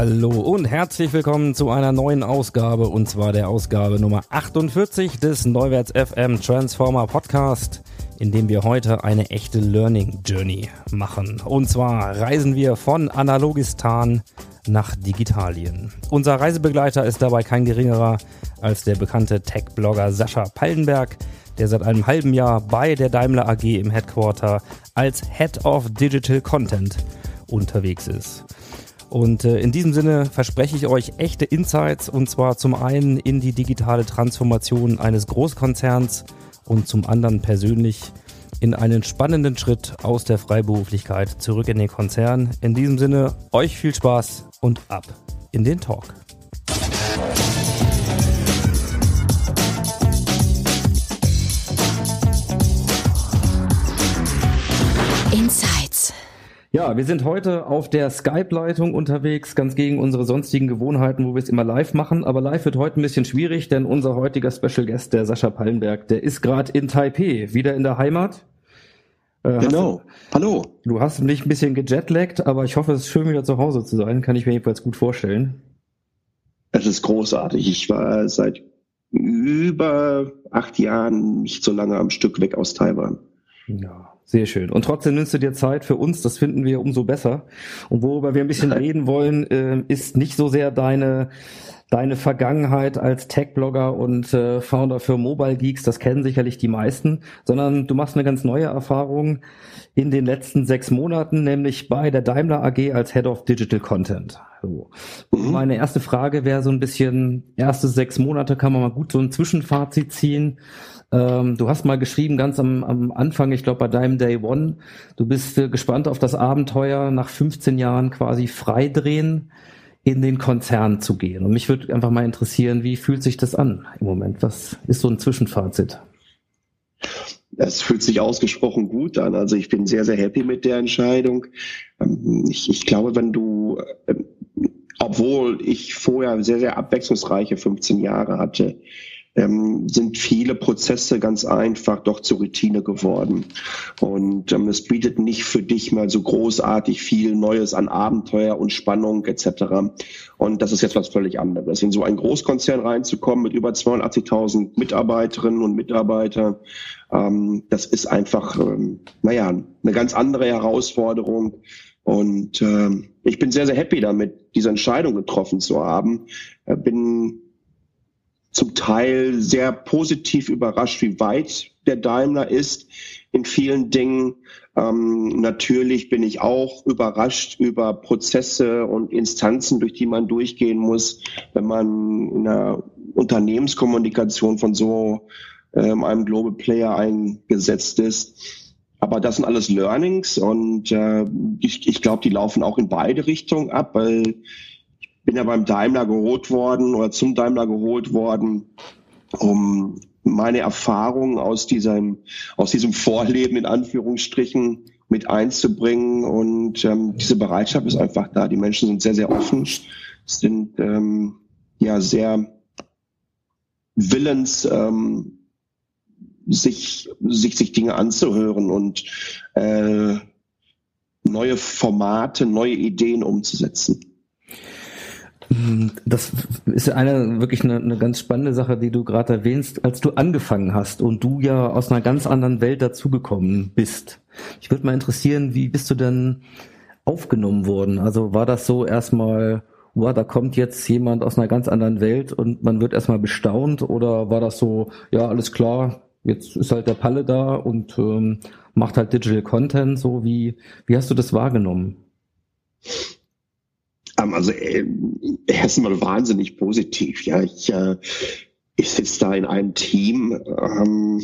Hallo und herzlich willkommen zu einer neuen Ausgabe und zwar der Ausgabe Nummer 48 des Neuwärts FM Transformer Podcast, in dem wir heute eine echte Learning Journey machen. Und zwar reisen wir von Analogistan nach Digitalien. Unser Reisebegleiter ist dabei kein geringerer als der bekannte Tech-Blogger Sascha Pallenberg, der seit einem halben Jahr bei der Daimler AG im Headquarter als Head of Digital Content unterwegs ist. Und äh, in diesem Sinne verspreche ich euch echte Insights und zwar zum einen in die digitale Transformation eines Großkonzerns und zum anderen persönlich in einen spannenden Schritt aus der Freiberuflichkeit zurück in den Konzern. In diesem Sinne euch viel Spaß und ab in den Talk. Insights. Ja, wir sind heute auf der Skype-Leitung unterwegs, ganz gegen unsere sonstigen Gewohnheiten, wo wir es immer live machen. Aber live wird heute ein bisschen schwierig, denn unser heutiger Special Guest, der Sascha Pallenberg, der ist gerade in Taipei, wieder in der Heimat. Äh, Genau. Hallo. Du, du hast mich ein bisschen gejetlaggt, aber ich hoffe, es ist schön, wieder zu Hause zu sein. Kann ich mir jedenfalls gut vorstellen. Es ist großartig. Ich war seit über acht Jahren nicht so lange am Stück weg aus Taiwan. Ja, sehr schön. Und trotzdem nimmst du dir Zeit für uns, das finden wir umso besser. Und worüber wir ein bisschen reden wollen, äh, ist nicht so sehr deine, deine Vergangenheit als Tech-Blogger und äh, Founder für Mobile Geeks, das kennen sicherlich die meisten, sondern du machst eine ganz neue Erfahrung in den letzten sechs Monaten, nämlich bei der Daimler AG als Head of Digital Content. So. Mhm. Meine erste Frage wäre so ein bisschen, erste sechs Monate kann man mal gut so ein Zwischenfazit ziehen. Ähm, du hast mal geschrieben, ganz am, am Anfang, ich glaube bei deinem Day One, du bist äh, gespannt auf das Abenteuer, nach 15 Jahren quasi freidrehen in den Konzern zu gehen. Und mich würde einfach mal interessieren, wie fühlt sich das an im Moment? Was ist so ein Zwischenfazit? Es fühlt sich ausgesprochen gut an. Also ich bin sehr, sehr happy mit der Entscheidung. Ähm, Ich, ich glaube, wenn du, ähm, obwohl ich vorher sehr, sehr abwechslungsreiche 15 Jahre hatte, ähm, sind viele Prozesse ganz einfach doch zur Routine geworden. Und ähm, es bietet nicht für dich mal so großartig viel Neues an Abenteuer und Spannung etc. Und das ist jetzt was völlig anderes. In so einen Großkonzern reinzukommen mit über 82.000 Mitarbeiterinnen und Mitarbeitern, ähm, das ist einfach, ähm, naja, eine ganz andere Herausforderung. Und ähm, ich bin sehr, sehr happy damit, diese Entscheidung getroffen zu haben. Äh, bin zum Teil sehr positiv überrascht, wie weit der Daimler ist in vielen Dingen. Ähm, natürlich bin ich auch überrascht über Prozesse und Instanzen, durch die man durchgehen muss, wenn man in einer Unternehmenskommunikation von so ähm, einem Global Player eingesetzt ist. Aber das sind alles Learnings und äh, ich, ich glaube, die laufen auch in beide Richtungen ab, weil bin ja beim Daimler geholt worden oder zum Daimler geholt worden, um meine Erfahrungen aus diesem, aus diesem Vorleben in Anführungsstrichen mit einzubringen. Und ähm, diese Bereitschaft ist einfach da. Die Menschen sind sehr, sehr offen, sind ähm, ja sehr willens, ähm, sich, sich, sich Dinge anzuhören und äh, neue Formate, neue Ideen umzusetzen. Das ist eine wirklich eine, eine ganz spannende Sache, die du gerade erwähnst, als du angefangen hast und du ja aus einer ganz anderen Welt dazugekommen bist. Ich würde mal interessieren, wie bist du denn aufgenommen worden? Also war das so erstmal, wow, da kommt jetzt jemand aus einer ganz anderen Welt und man wird erstmal bestaunt oder war das so, ja, alles klar, jetzt ist halt der Palle da und ähm, macht halt Digital Content, so wie, wie hast du das wahrgenommen? Also äh, erstmal wahnsinnig positiv. Ja, ich, äh, ich sitze da in einem Team ähm,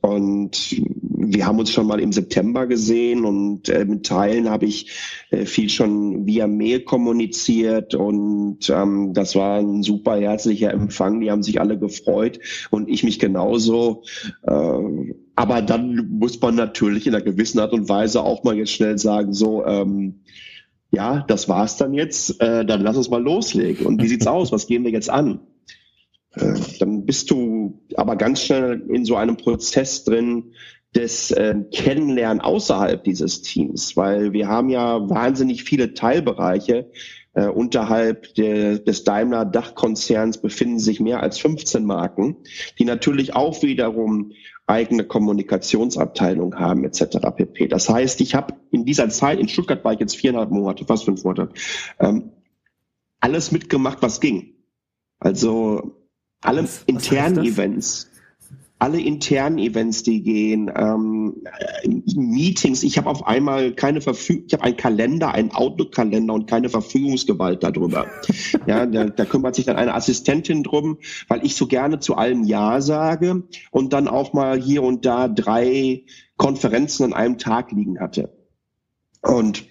und wir haben uns schon mal im September gesehen und äh, mit Teilen habe ich äh, viel schon via Mail kommuniziert und ähm, das war ein super herzlicher Empfang. Die haben sich alle gefreut und ich mich genauso. Äh, aber dann muss man natürlich in einer gewissen Art und Weise auch mal jetzt schnell sagen, so, ähm, ja, das war's dann jetzt, äh, dann lass uns mal loslegen. Und wie sieht's aus? Was gehen wir jetzt an? Äh, dann bist du aber ganz schnell in so einem Prozess drin des äh, Kennenlernen außerhalb dieses Teams, weil wir haben ja wahnsinnig viele Teilbereiche. Äh, unterhalb der, des Daimler Dachkonzerns befinden sich mehr als 15 Marken, die natürlich auch wiederum eigene Kommunikationsabteilung haben etc. pp. Das heißt, ich habe in dieser Zeit in Stuttgart war ich jetzt viereinhalb Monate, fast fünf Monate, ähm, alles mitgemacht, was ging. Also alle was, internen was Events, alle internen Events, die gehen, ähm, Meetings. Ich habe auf einmal keine Verfügung, ich habe einen Kalender, einen Outlook-Kalender und keine Verfügungsgewalt darüber. ja, da, da kümmert sich dann eine Assistentin drum, weil ich so gerne zu allem Ja sage und dann auch mal hier und da drei Konferenzen an einem Tag liegen hatte. Und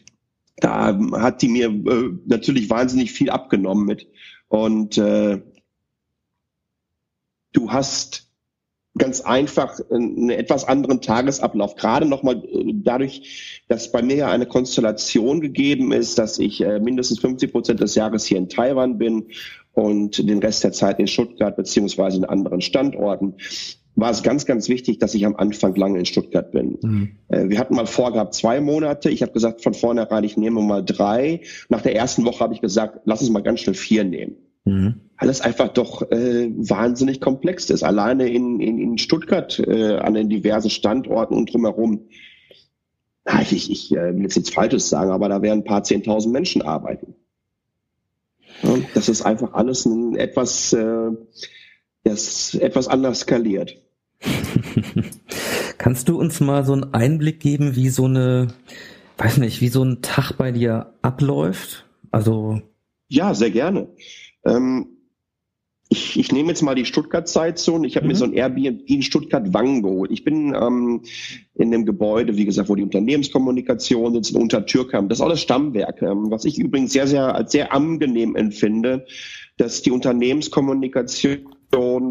da hat die mir äh, natürlich wahnsinnig viel abgenommen mit. Und äh, du hast ganz einfach einen etwas anderen Tagesablauf. Gerade nochmal äh, dadurch, dass bei mir ja eine Konstellation gegeben ist, dass ich äh, mindestens 50 Prozent des Jahres hier in Taiwan bin und den Rest der Zeit in Stuttgart beziehungsweise in anderen Standorten war es ganz, ganz wichtig, dass ich am Anfang lange in Stuttgart bin. Mhm. Äh, wir hatten mal vorgehabt zwei Monate. Ich habe gesagt von vornherein, ich nehme mal drei. Nach der ersten Woche habe ich gesagt, lass uns mal ganz schnell vier nehmen. Mhm. Weil es einfach doch äh, wahnsinnig komplex ist. Alleine in, in, in Stuttgart äh, an den diversen Standorten und drumherum. Na, ich ich, ich äh, will jetzt nichts Falsches sagen, aber da werden ein paar zehntausend Menschen arbeiten. Ja, das ist einfach alles ein etwas, äh, das etwas anders skaliert. Kannst du uns mal so einen Einblick geben, wie so eine, weiß nicht, wie so ein Tag bei dir abläuft? Also ja, sehr gerne. Ähm, ich, ich nehme jetzt mal die Stuttgart-Zeitzone. Ich habe mhm. mir so ein Airbnb in Stuttgart-Wangen geholt. Ich bin ähm, in dem Gebäude, wie gesagt, wo die Unternehmenskommunikation sitzt, unter Türkam. Das ist das Stammwerk. Ähm, was ich übrigens sehr, sehr als sehr angenehm empfinde, dass die Unternehmenskommunikation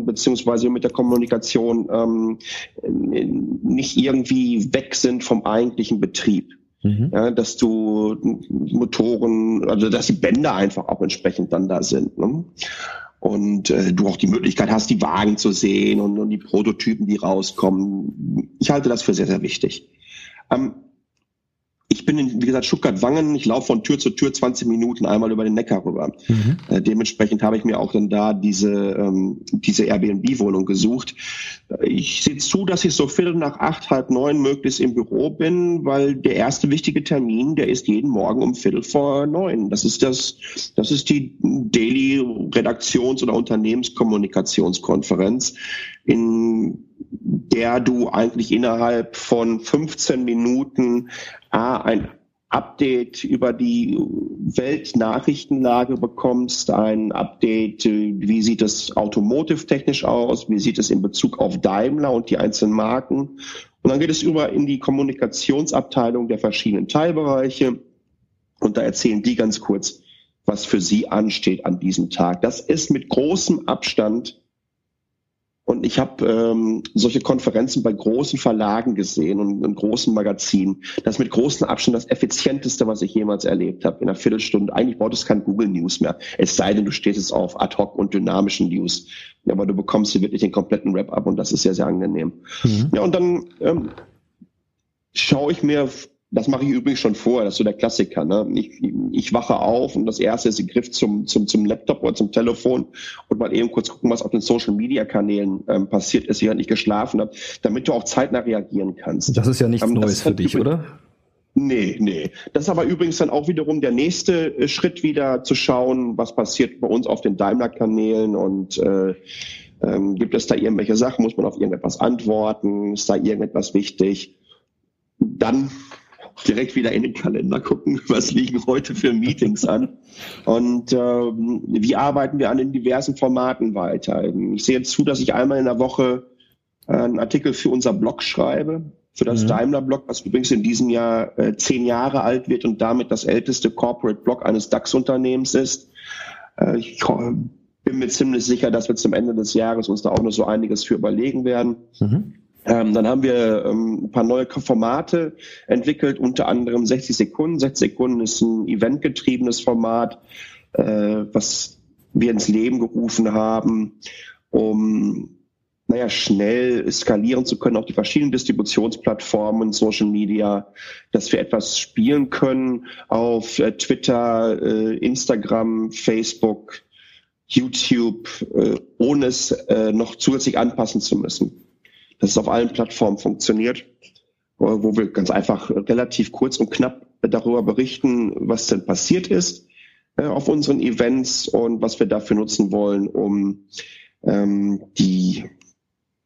beziehungsweise mit der Kommunikation ähm, nicht irgendwie weg sind vom eigentlichen Betrieb. Mhm. Ja, dass du Motoren, also dass die Bänder einfach auch entsprechend dann da sind. Ne? Und äh, du auch die Möglichkeit hast, die Wagen zu sehen und, und die Prototypen, die rauskommen. Ich halte das für sehr, sehr wichtig. Ähm, ich bin in, wie gesagt, Stuttgart-Wangen. Ich laufe von Tür zu Tür 20 Minuten einmal über den Neckar rüber. Mhm. Äh, dementsprechend habe ich mir auch dann da diese, ähm, diese Airbnb-Wohnung gesucht. Ich sehe zu, dass ich so viertel nach acht, halb neun möglichst im Büro bin, weil der erste wichtige Termin, der ist jeden Morgen um viertel vor neun. Das ist das, das ist die Daily Redaktions- oder Unternehmenskommunikationskonferenz, in der du eigentlich innerhalb von 15 Minuten A, ein Update über die Weltnachrichtenlage bekommst, ein Update, wie sieht es automotive-technisch aus, wie sieht es in Bezug auf Daimler und die einzelnen Marken. Und dann geht es über in die Kommunikationsabteilung der verschiedenen Teilbereiche und da erzählen die ganz kurz, was für sie ansteht an diesem Tag. Das ist mit großem Abstand und ich habe ähm, solche Konferenzen bei großen Verlagen gesehen und in großen Magazinen. Das ist mit großem Abstand das effizienteste, was ich jemals erlebt habe. In einer Viertelstunde. Eigentlich braucht es kein Google News mehr. Es sei denn, du stehst jetzt auf ad hoc und dynamischen News. Aber du bekommst hier wirklich den kompletten Wrap-up und das ist sehr, sehr angenehm. Mhm. Ja, und dann ähm, schaue ich mir das mache ich übrigens schon vor, das ist so der Klassiker. Ne? Ich, ich wache auf und das erste ist, ich griff zum, zum, zum Laptop oder zum Telefon und mal eben kurz gucken, was auf den Social Media Kanälen ähm, passiert ist, während ich geschlafen habe, damit du auch zeitnah reagieren kannst. Das ist ja nichts ähm, Neues für dich, oder? Nee, nee. Das ist aber übrigens dann auch wiederum der nächste äh, Schritt wieder zu schauen, was passiert bei uns auf den Daimler-Kanälen und äh, ähm, gibt es da irgendwelche Sachen, muss man auf irgendetwas antworten, ist da irgendetwas wichtig? Dann direkt wieder in den Kalender gucken, was liegen heute für Meetings an und ähm, wie arbeiten wir an den diversen Formaten weiter. Ich sehe zu, dass ich einmal in der Woche einen Artikel für unser Blog schreibe, für das mhm. Daimler-Blog, was übrigens in diesem Jahr äh, zehn Jahre alt wird und damit das älteste Corporate-Blog eines DAX-Unternehmens ist. Äh, ich bin mir ziemlich sicher, dass wir zum Ende des Jahres uns da auch noch so einiges für überlegen werden. Mhm. Ähm, dann haben wir ähm, ein paar neue Formate entwickelt, unter anderem 60 Sekunden. 60 Sekunden ist ein eventgetriebenes Format, äh, was wir ins Leben gerufen haben, um naja, schnell skalieren zu können auf die verschiedenen Distributionsplattformen, Social Media, dass wir etwas spielen können auf äh, Twitter, äh, Instagram, Facebook, YouTube, äh, ohne es äh, noch zusätzlich anpassen zu müssen. Dass es auf allen Plattformen funktioniert, wo wir ganz einfach relativ kurz und knapp darüber berichten, was denn passiert ist äh, auf unseren Events und was wir dafür nutzen wollen, um ähm, die,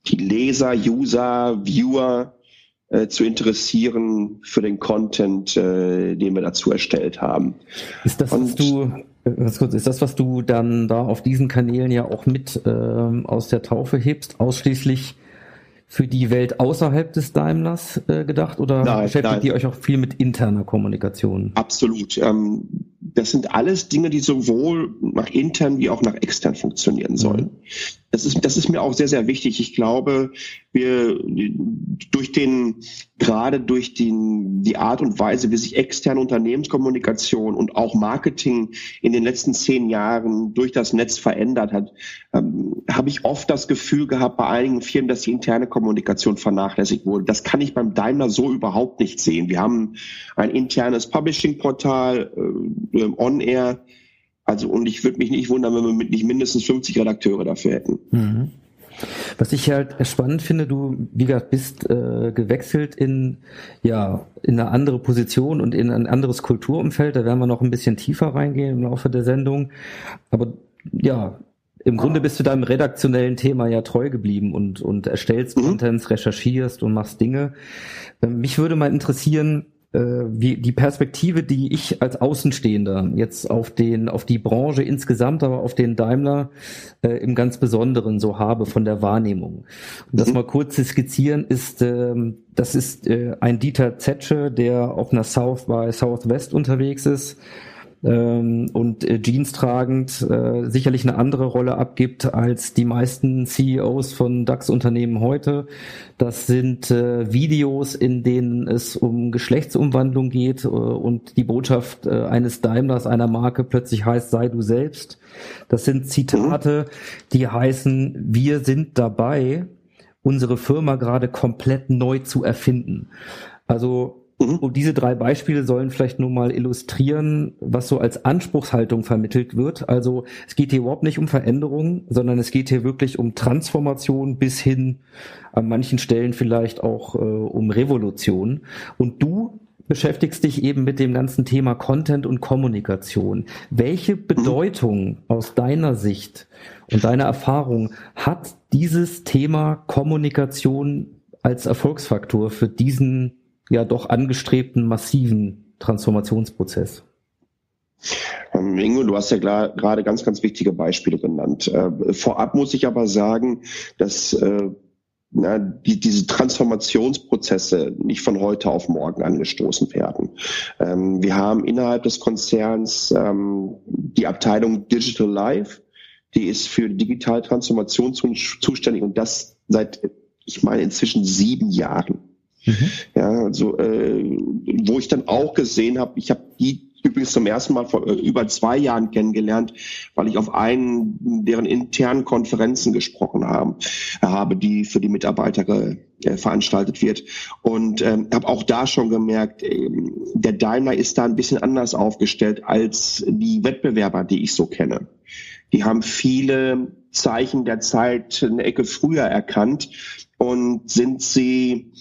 die Leser, User, Viewer äh, zu interessieren für den Content, äh, den wir dazu erstellt haben. Ist das, was du was kurz, ist das, was du dann da auf diesen Kanälen ja auch mit ähm, aus der Taufe hebst, ausschließlich für die Welt außerhalb des Daimlers äh, gedacht oder nein, beschäftigt nein. ihr euch auch viel mit interner Kommunikation? Absolut. Ähm, das sind alles Dinge, die sowohl nach intern wie auch nach extern funktionieren sollen. Mhm. Das ist, das ist mir auch sehr, sehr wichtig. Ich glaube, wir durch den, gerade durch den, die Art und Weise, wie sich externe Unternehmenskommunikation und auch Marketing in den letzten zehn Jahren durch das Netz verändert hat, ähm, habe ich oft das Gefühl gehabt bei einigen Firmen, dass die interne Kommunikation vernachlässigt wurde. Das kann ich beim Daimler so überhaupt nicht sehen. Wir haben ein internes Publishing-Portal, äh, On-Air, also und ich würde mich nicht wundern, wenn wir mit nicht mindestens 50 Redakteure dafür hätten. Mhm. Was ich halt spannend finde, du, wie gesagt, bist äh, gewechselt in ja in eine andere Position und in ein anderes Kulturumfeld. Da werden wir noch ein bisschen tiefer reingehen im Laufe der Sendung. Aber ja, im Grunde bist du deinem redaktionellen Thema ja treu geblieben und und erstellst mhm. Contents, recherchierst und machst Dinge. Ähm, mich würde mal interessieren, wie die Perspektive, die ich als Außenstehender jetzt auf den, auf die Branche insgesamt, aber auf den Daimler äh, im ganz Besonderen so habe von der Wahrnehmung. Um das mhm. mal kurz zu skizzieren, ist, ähm, das ist äh, ein Dieter Zetsche, der auf einer South by Southwest unterwegs ist ähm, und äh, Jeans tragend äh, sicherlich eine andere Rolle abgibt als die meisten CEOs von DAX-Unternehmen heute. Das sind äh, Videos, in denen es um Geschlechtsumwandlung geht äh, und die Botschaft äh, eines Daimlers, einer Marke plötzlich heißt, sei du selbst. Das sind Zitate, die heißen, wir sind dabei, unsere Firma gerade komplett neu zu erfinden. Also Mhm. Und diese drei Beispiele sollen vielleicht nur mal illustrieren, was so als Anspruchshaltung vermittelt wird. Also es geht hier überhaupt nicht um Veränderung, sondern es geht hier wirklich um Transformation bis hin an manchen Stellen vielleicht auch äh, um Revolution. Und du beschäftigst dich eben mit dem ganzen Thema Content und Kommunikation. Welche mhm. Bedeutung aus deiner Sicht und deiner Erfahrung hat dieses Thema Kommunikation als Erfolgsfaktor für diesen ja doch angestrebten massiven Transformationsprozess? Ähm, Ingo, du hast ja gerade ganz, ganz wichtige Beispiele genannt. Äh, vorab muss ich aber sagen, dass äh, na, die, diese Transformationsprozesse nicht von heute auf morgen angestoßen werden. Ähm, wir haben innerhalb des Konzerns ähm, die Abteilung Digital Life, die ist für digitale Transformation zuständig und das seit, ich meine, inzwischen sieben Jahren. Mhm. Ja, also äh, wo ich dann auch gesehen habe, ich habe die übrigens zum ersten Mal vor äh, über zwei Jahren kennengelernt, weil ich auf einen deren internen Konferenzen gesprochen haben, habe, die für die Mitarbeiter äh, veranstaltet wird. Und ähm, habe auch da schon gemerkt, äh, der Daimler ist da ein bisschen anders aufgestellt als die Wettbewerber, die ich so kenne. Die haben viele Zeichen der Zeit eine Ecke früher erkannt und sind sie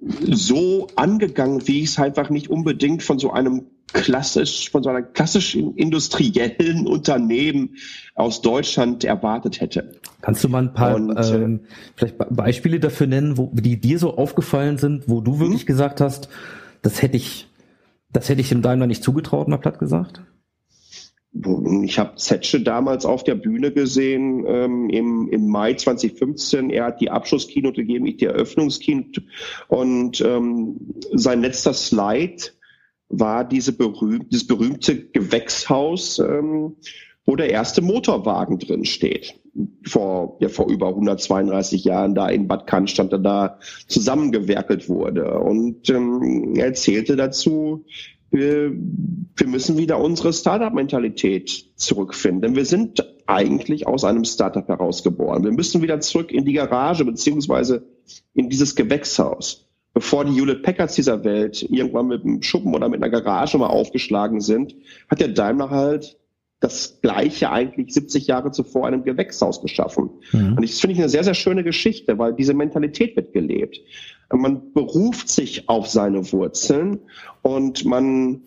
so angegangen, wie ich es einfach nicht unbedingt von so einem klassisch, von so einer klassischen industriellen Unternehmen aus Deutschland erwartet hätte. Kannst du mal ein paar Und, äh, ähm, vielleicht Beispiele dafür nennen, wo die dir so aufgefallen sind, wo du wirklich mhm. gesagt hast, das hätte ich, das hätte ich dem Daimler nicht zugetraut, mal platt gesagt. Ich habe Zetsche damals auf der Bühne gesehen ähm, im, im Mai 2015. Er hat die Abschlusskeynote gegeben, ich die Eröffnungskeynote. Und ähm, sein letzter Slide war diese berühmt, dieses berühmte Gewächshaus, ähm, wo der erste Motorwagen drin steht. Vor, ja, vor über 132 Jahren da in Bad Cannstatt da zusammengewerkelt wurde. Und ähm, er erzählte dazu, wir, wir müssen wieder unsere Startup-Mentalität zurückfinden. Denn wir sind eigentlich aus einem Startup herausgeboren. Wir müssen wieder zurück in die Garage beziehungsweise in dieses Gewächshaus. Bevor die Hewlett Packards dieser Welt irgendwann mit einem Schuppen oder mit einer Garage mal aufgeschlagen sind, hat der Daimler halt das Gleiche eigentlich 70 Jahre zuvor einem Gewächshaus geschaffen. Mhm. Und das finde ich eine sehr, sehr schöne Geschichte, weil diese Mentalität wird gelebt. Man beruft sich auf seine Wurzeln und man,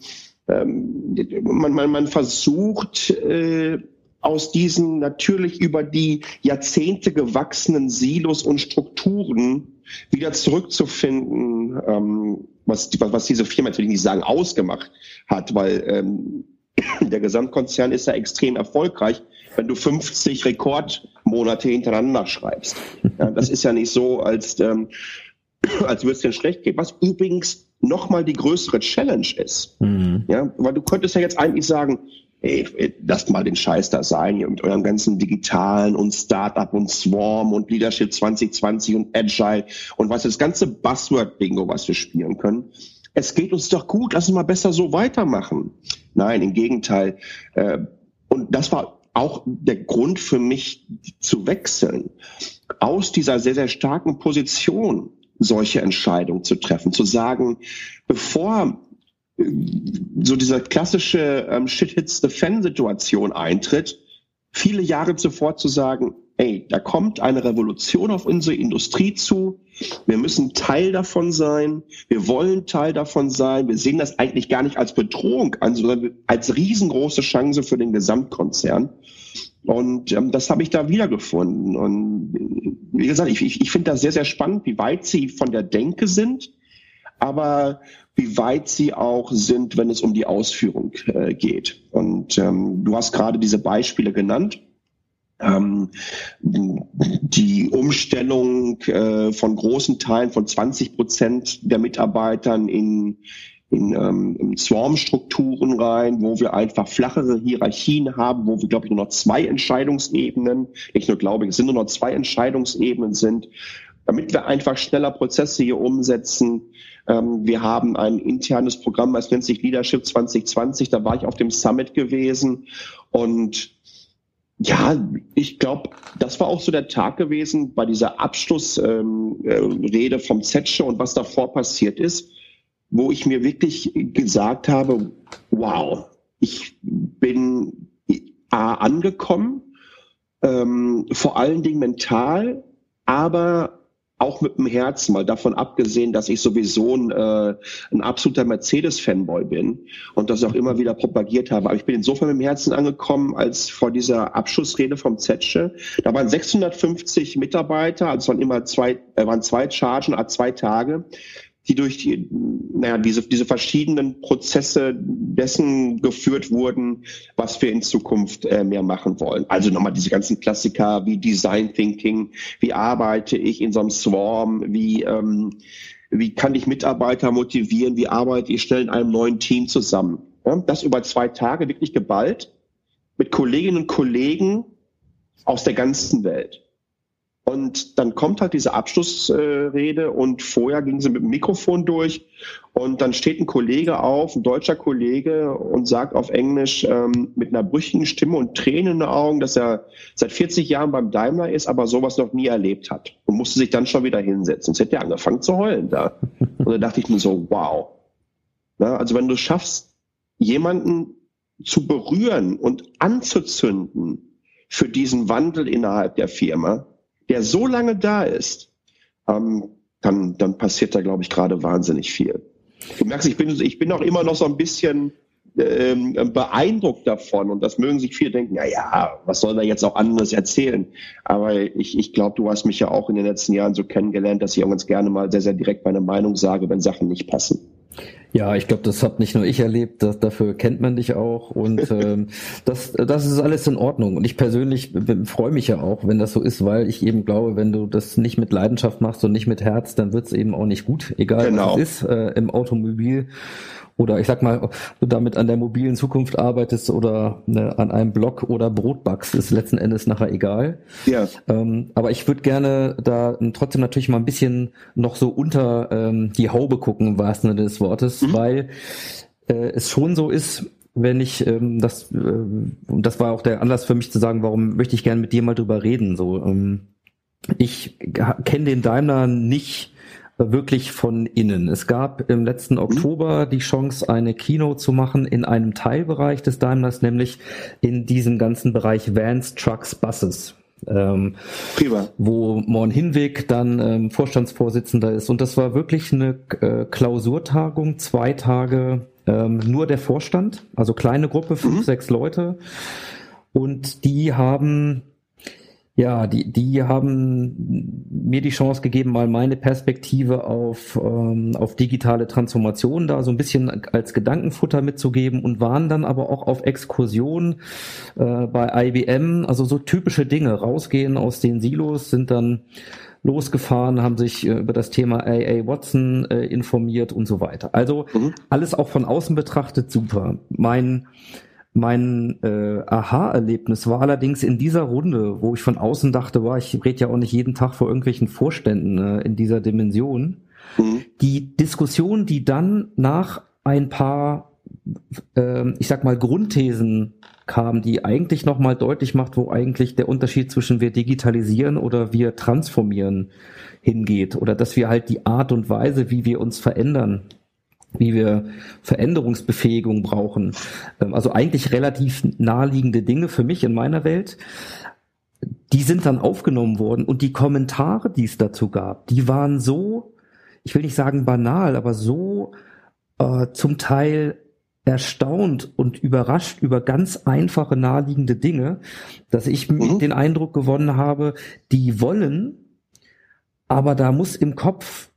ähm, man, man, man versucht, äh, aus diesen natürlich über die Jahrzehnte gewachsenen Silos und Strukturen wieder zurückzufinden, ähm, was, was diese Firma natürlich nicht sagen ausgemacht hat, weil ähm, der Gesamtkonzern ist ja extrem erfolgreich, wenn du 50 Rekordmonate hintereinander schreibst. Ja, das ist ja nicht so, als, ähm, als würde es dir schlecht gehen. Was übrigens nochmal die größere Challenge ist. Mhm. Ja, weil du könntest ja jetzt eigentlich sagen, ey, lasst mal den Scheiß da sein, ihr mit eurem ganzen Digitalen und Startup und Swarm und Leadership 2020 und Agile und was das ganze Buzzword-Bingo, was wir spielen können es geht uns doch gut, lass uns mal besser so weitermachen. Nein, im Gegenteil. Äh, und das war auch der Grund für mich zu wechseln, aus dieser sehr, sehr starken Position solche Entscheidungen zu treffen, zu sagen, bevor äh, so diese klassische ähm, Shit-Hits-the-Fan-Situation eintritt, viele Jahre zuvor zu sagen, ey, da kommt eine Revolution auf unsere Industrie zu. Wir müssen Teil davon sein. Wir wollen Teil davon sein. Wir sehen das eigentlich gar nicht als Bedrohung an, sondern als riesengroße Chance für den Gesamtkonzern. Und ähm, das habe ich da wiedergefunden. Und wie gesagt, ich, ich, ich finde das sehr, sehr spannend, wie weit sie von der Denke sind, aber wie weit sie auch sind, wenn es um die Ausführung äh, geht. Und ähm, du hast gerade diese Beispiele genannt. Ähm, die Umstellung äh, von großen Teilen von 20 Prozent der Mitarbeitern in, in, ähm, in Swarm-Strukturen rein, wo wir einfach flachere Hierarchien haben, wo wir, glaube ich, nur noch zwei Entscheidungsebenen, nicht nur glaube ich, es sind nur noch zwei Entscheidungsebenen sind, damit wir einfach schneller Prozesse hier umsetzen. Ähm, wir haben ein internes Programm, das nennt sich Leadership 2020, da war ich auf dem Summit gewesen und ja, ich glaube, das war auch so der Tag gewesen bei dieser Abschlussrede ähm, äh, vom Zetsche und was davor passiert ist, wo ich mir wirklich gesagt habe, wow, ich bin A angekommen, ähm, vor allen Dingen mental, aber auch mit dem Herzen, mal davon abgesehen, dass ich sowieso ein, äh, ein absoluter Mercedes-Fanboy bin und das auch immer wieder propagiert habe. Aber ich bin insofern mit dem Herzen angekommen, als vor dieser Abschlussrede vom Zetsche, da waren 650 Mitarbeiter, also waren immer zwei, äh, waren zwei Chargen, zwei Tage die durch die, naja, diese, diese verschiedenen Prozesse dessen geführt wurden, was wir in Zukunft äh, mehr machen wollen. Also nochmal diese ganzen Klassiker wie Design Thinking, wie arbeite ich in so einem Swarm, wie, ähm, wie kann ich Mitarbeiter motivieren, wie arbeite ich schnell in einem neuen Team zusammen. Ja, das über zwei Tage wirklich geballt mit Kolleginnen und Kollegen aus der ganzen Welt. Und dann kommt halt diese Abschlussrede und vorher ging sie mit dem Mikrofon durch und dann steht ein Kollege auf, ein deutscher Kollege und sagt auf Englisch ähm, mit einer brüchigen Stimme und Tränen in den Augen, dass er seit 40 Jahren beim Daimler ist, aber sowas noch nie erlebt hat und musste sich dann schon wieder hinsetzen. Sonst hätte er angefangen zu heulen da. Und da dachte ich mir so, wow. Na, also wenn du schaffst, jemanden zu berühren und anzuzünden für diesen Wandel innerhalb der Firma, der so lange da ist, ähm, dann, dann passiert da, glaube ich, gerade wahnsinnig viel. Du merkst, ich bin, ich bin auch immer noch so ein bisschen ähm, beeindruckt davon und das mögen sich viele denken, ja, ja, was soll er jetzt auch anderes erzählen? Aber ich, ich glaube, du hast mich ja auch in den letzten Jahren so kennengelernt, dass ich auch ganz gerne mal sehr, sehr direkt meine Meinung sage, wenn Sachen nicht passen. Ja, ich glaube, das hat nicht nur ich erlebt, das, dafür kennt man dich auch und ähm, das, das ist alles in Ordnung. Und ich persönlich freue mich ja auch, wenn das so ist, weil ich eben glaube, wenn du das nicht mit Leidenschaft machst und nicht mit Herz, dann wird es eben auch nicht gut, egal genau. was es ist äh, im Automobil oder ich sag mal, ob du damit an der mobilen Zukunft arbeitest oder ne, an einem Blog oder Brot backst, ist letzten Endes nachher egal. Ja. Ähm, aber ich würde gerne da trotzdem natürlich mal ein bisschen noch so unter ähm, die Haube gucken, im wahrsten Sinne des Wortes, mhm. weil äh, es schon so ist, wenn ich ähm, das, äh, und das war auch der Anlass für mich zu sagen, warum möchte ich gerne mit dir mal drüber reden. So, ähm, ich kenne den Daimler nicht wirklich von innen. Es gab im letzten mhm. Oktober die Chance, eine Keynote zu machen in einem Teilbereich des Daimlers, nämlich in diesem ganzen Bereich Vans, Trucks, Buses. Ähm, Prima. wo Morn Hinweg dann ähm, Vorstandsvorsitzender ist. Und das war wirklich eine äh, Klausurtagung, zwei Tage ähm, nur der Vorstand, also kleine Gruppe, fünf, mhm. sechs Leute. Und die haben ja, die, die haben mir die Chance gegeben, mal meine Perspektive auf, ähm, auf digitale Transformation da so ein bisschen als Gedankenfutter mitzugeben und waren dann aber auch auf Exkursion äh, bei IBM, also so typische Dinge, rausgehen aus den Silos, sind dann losgefahren, haben sich äh, über das Thema AA Watson äh, informiert und so weiter. Also mhm. alles auch von außen betrachtet super. Mein mein äh, Aha-Erlebnis war allerdings in dieser Runde, wo ich von außen dachte, war ich rede ja auch nicht jeden Tag vor irgendwelchen Vorständen äh, in dieser Dimension. Mhm. Die Diskussion, die dann nach ein paar, äh, ich sag mal, Grundthesen kam, die eigentlich nochmal deutlich macht, wo eigentlich der Unterschied zwischen wir digitalisieren oder wir transformieren hingeht oder dass wir halt die Art und Weise, wie wir uns verändern, wie wir Veränderungsbefähigung brauchen. Ähm, also eigentlich relativ naheliegende Dinge für mich in meiner Welt. Die sind dann aufgenommen worden und die Kommentare, die es dazu gab, die waren so, ich will nicht sagen banal, aber so äh, zum Teil erstaunt und überrascht über ganz einfache, naheliegende Dinge, dass ich mhm. den Eindruck gewonnen habe, die wollen, aber da muss im Kopf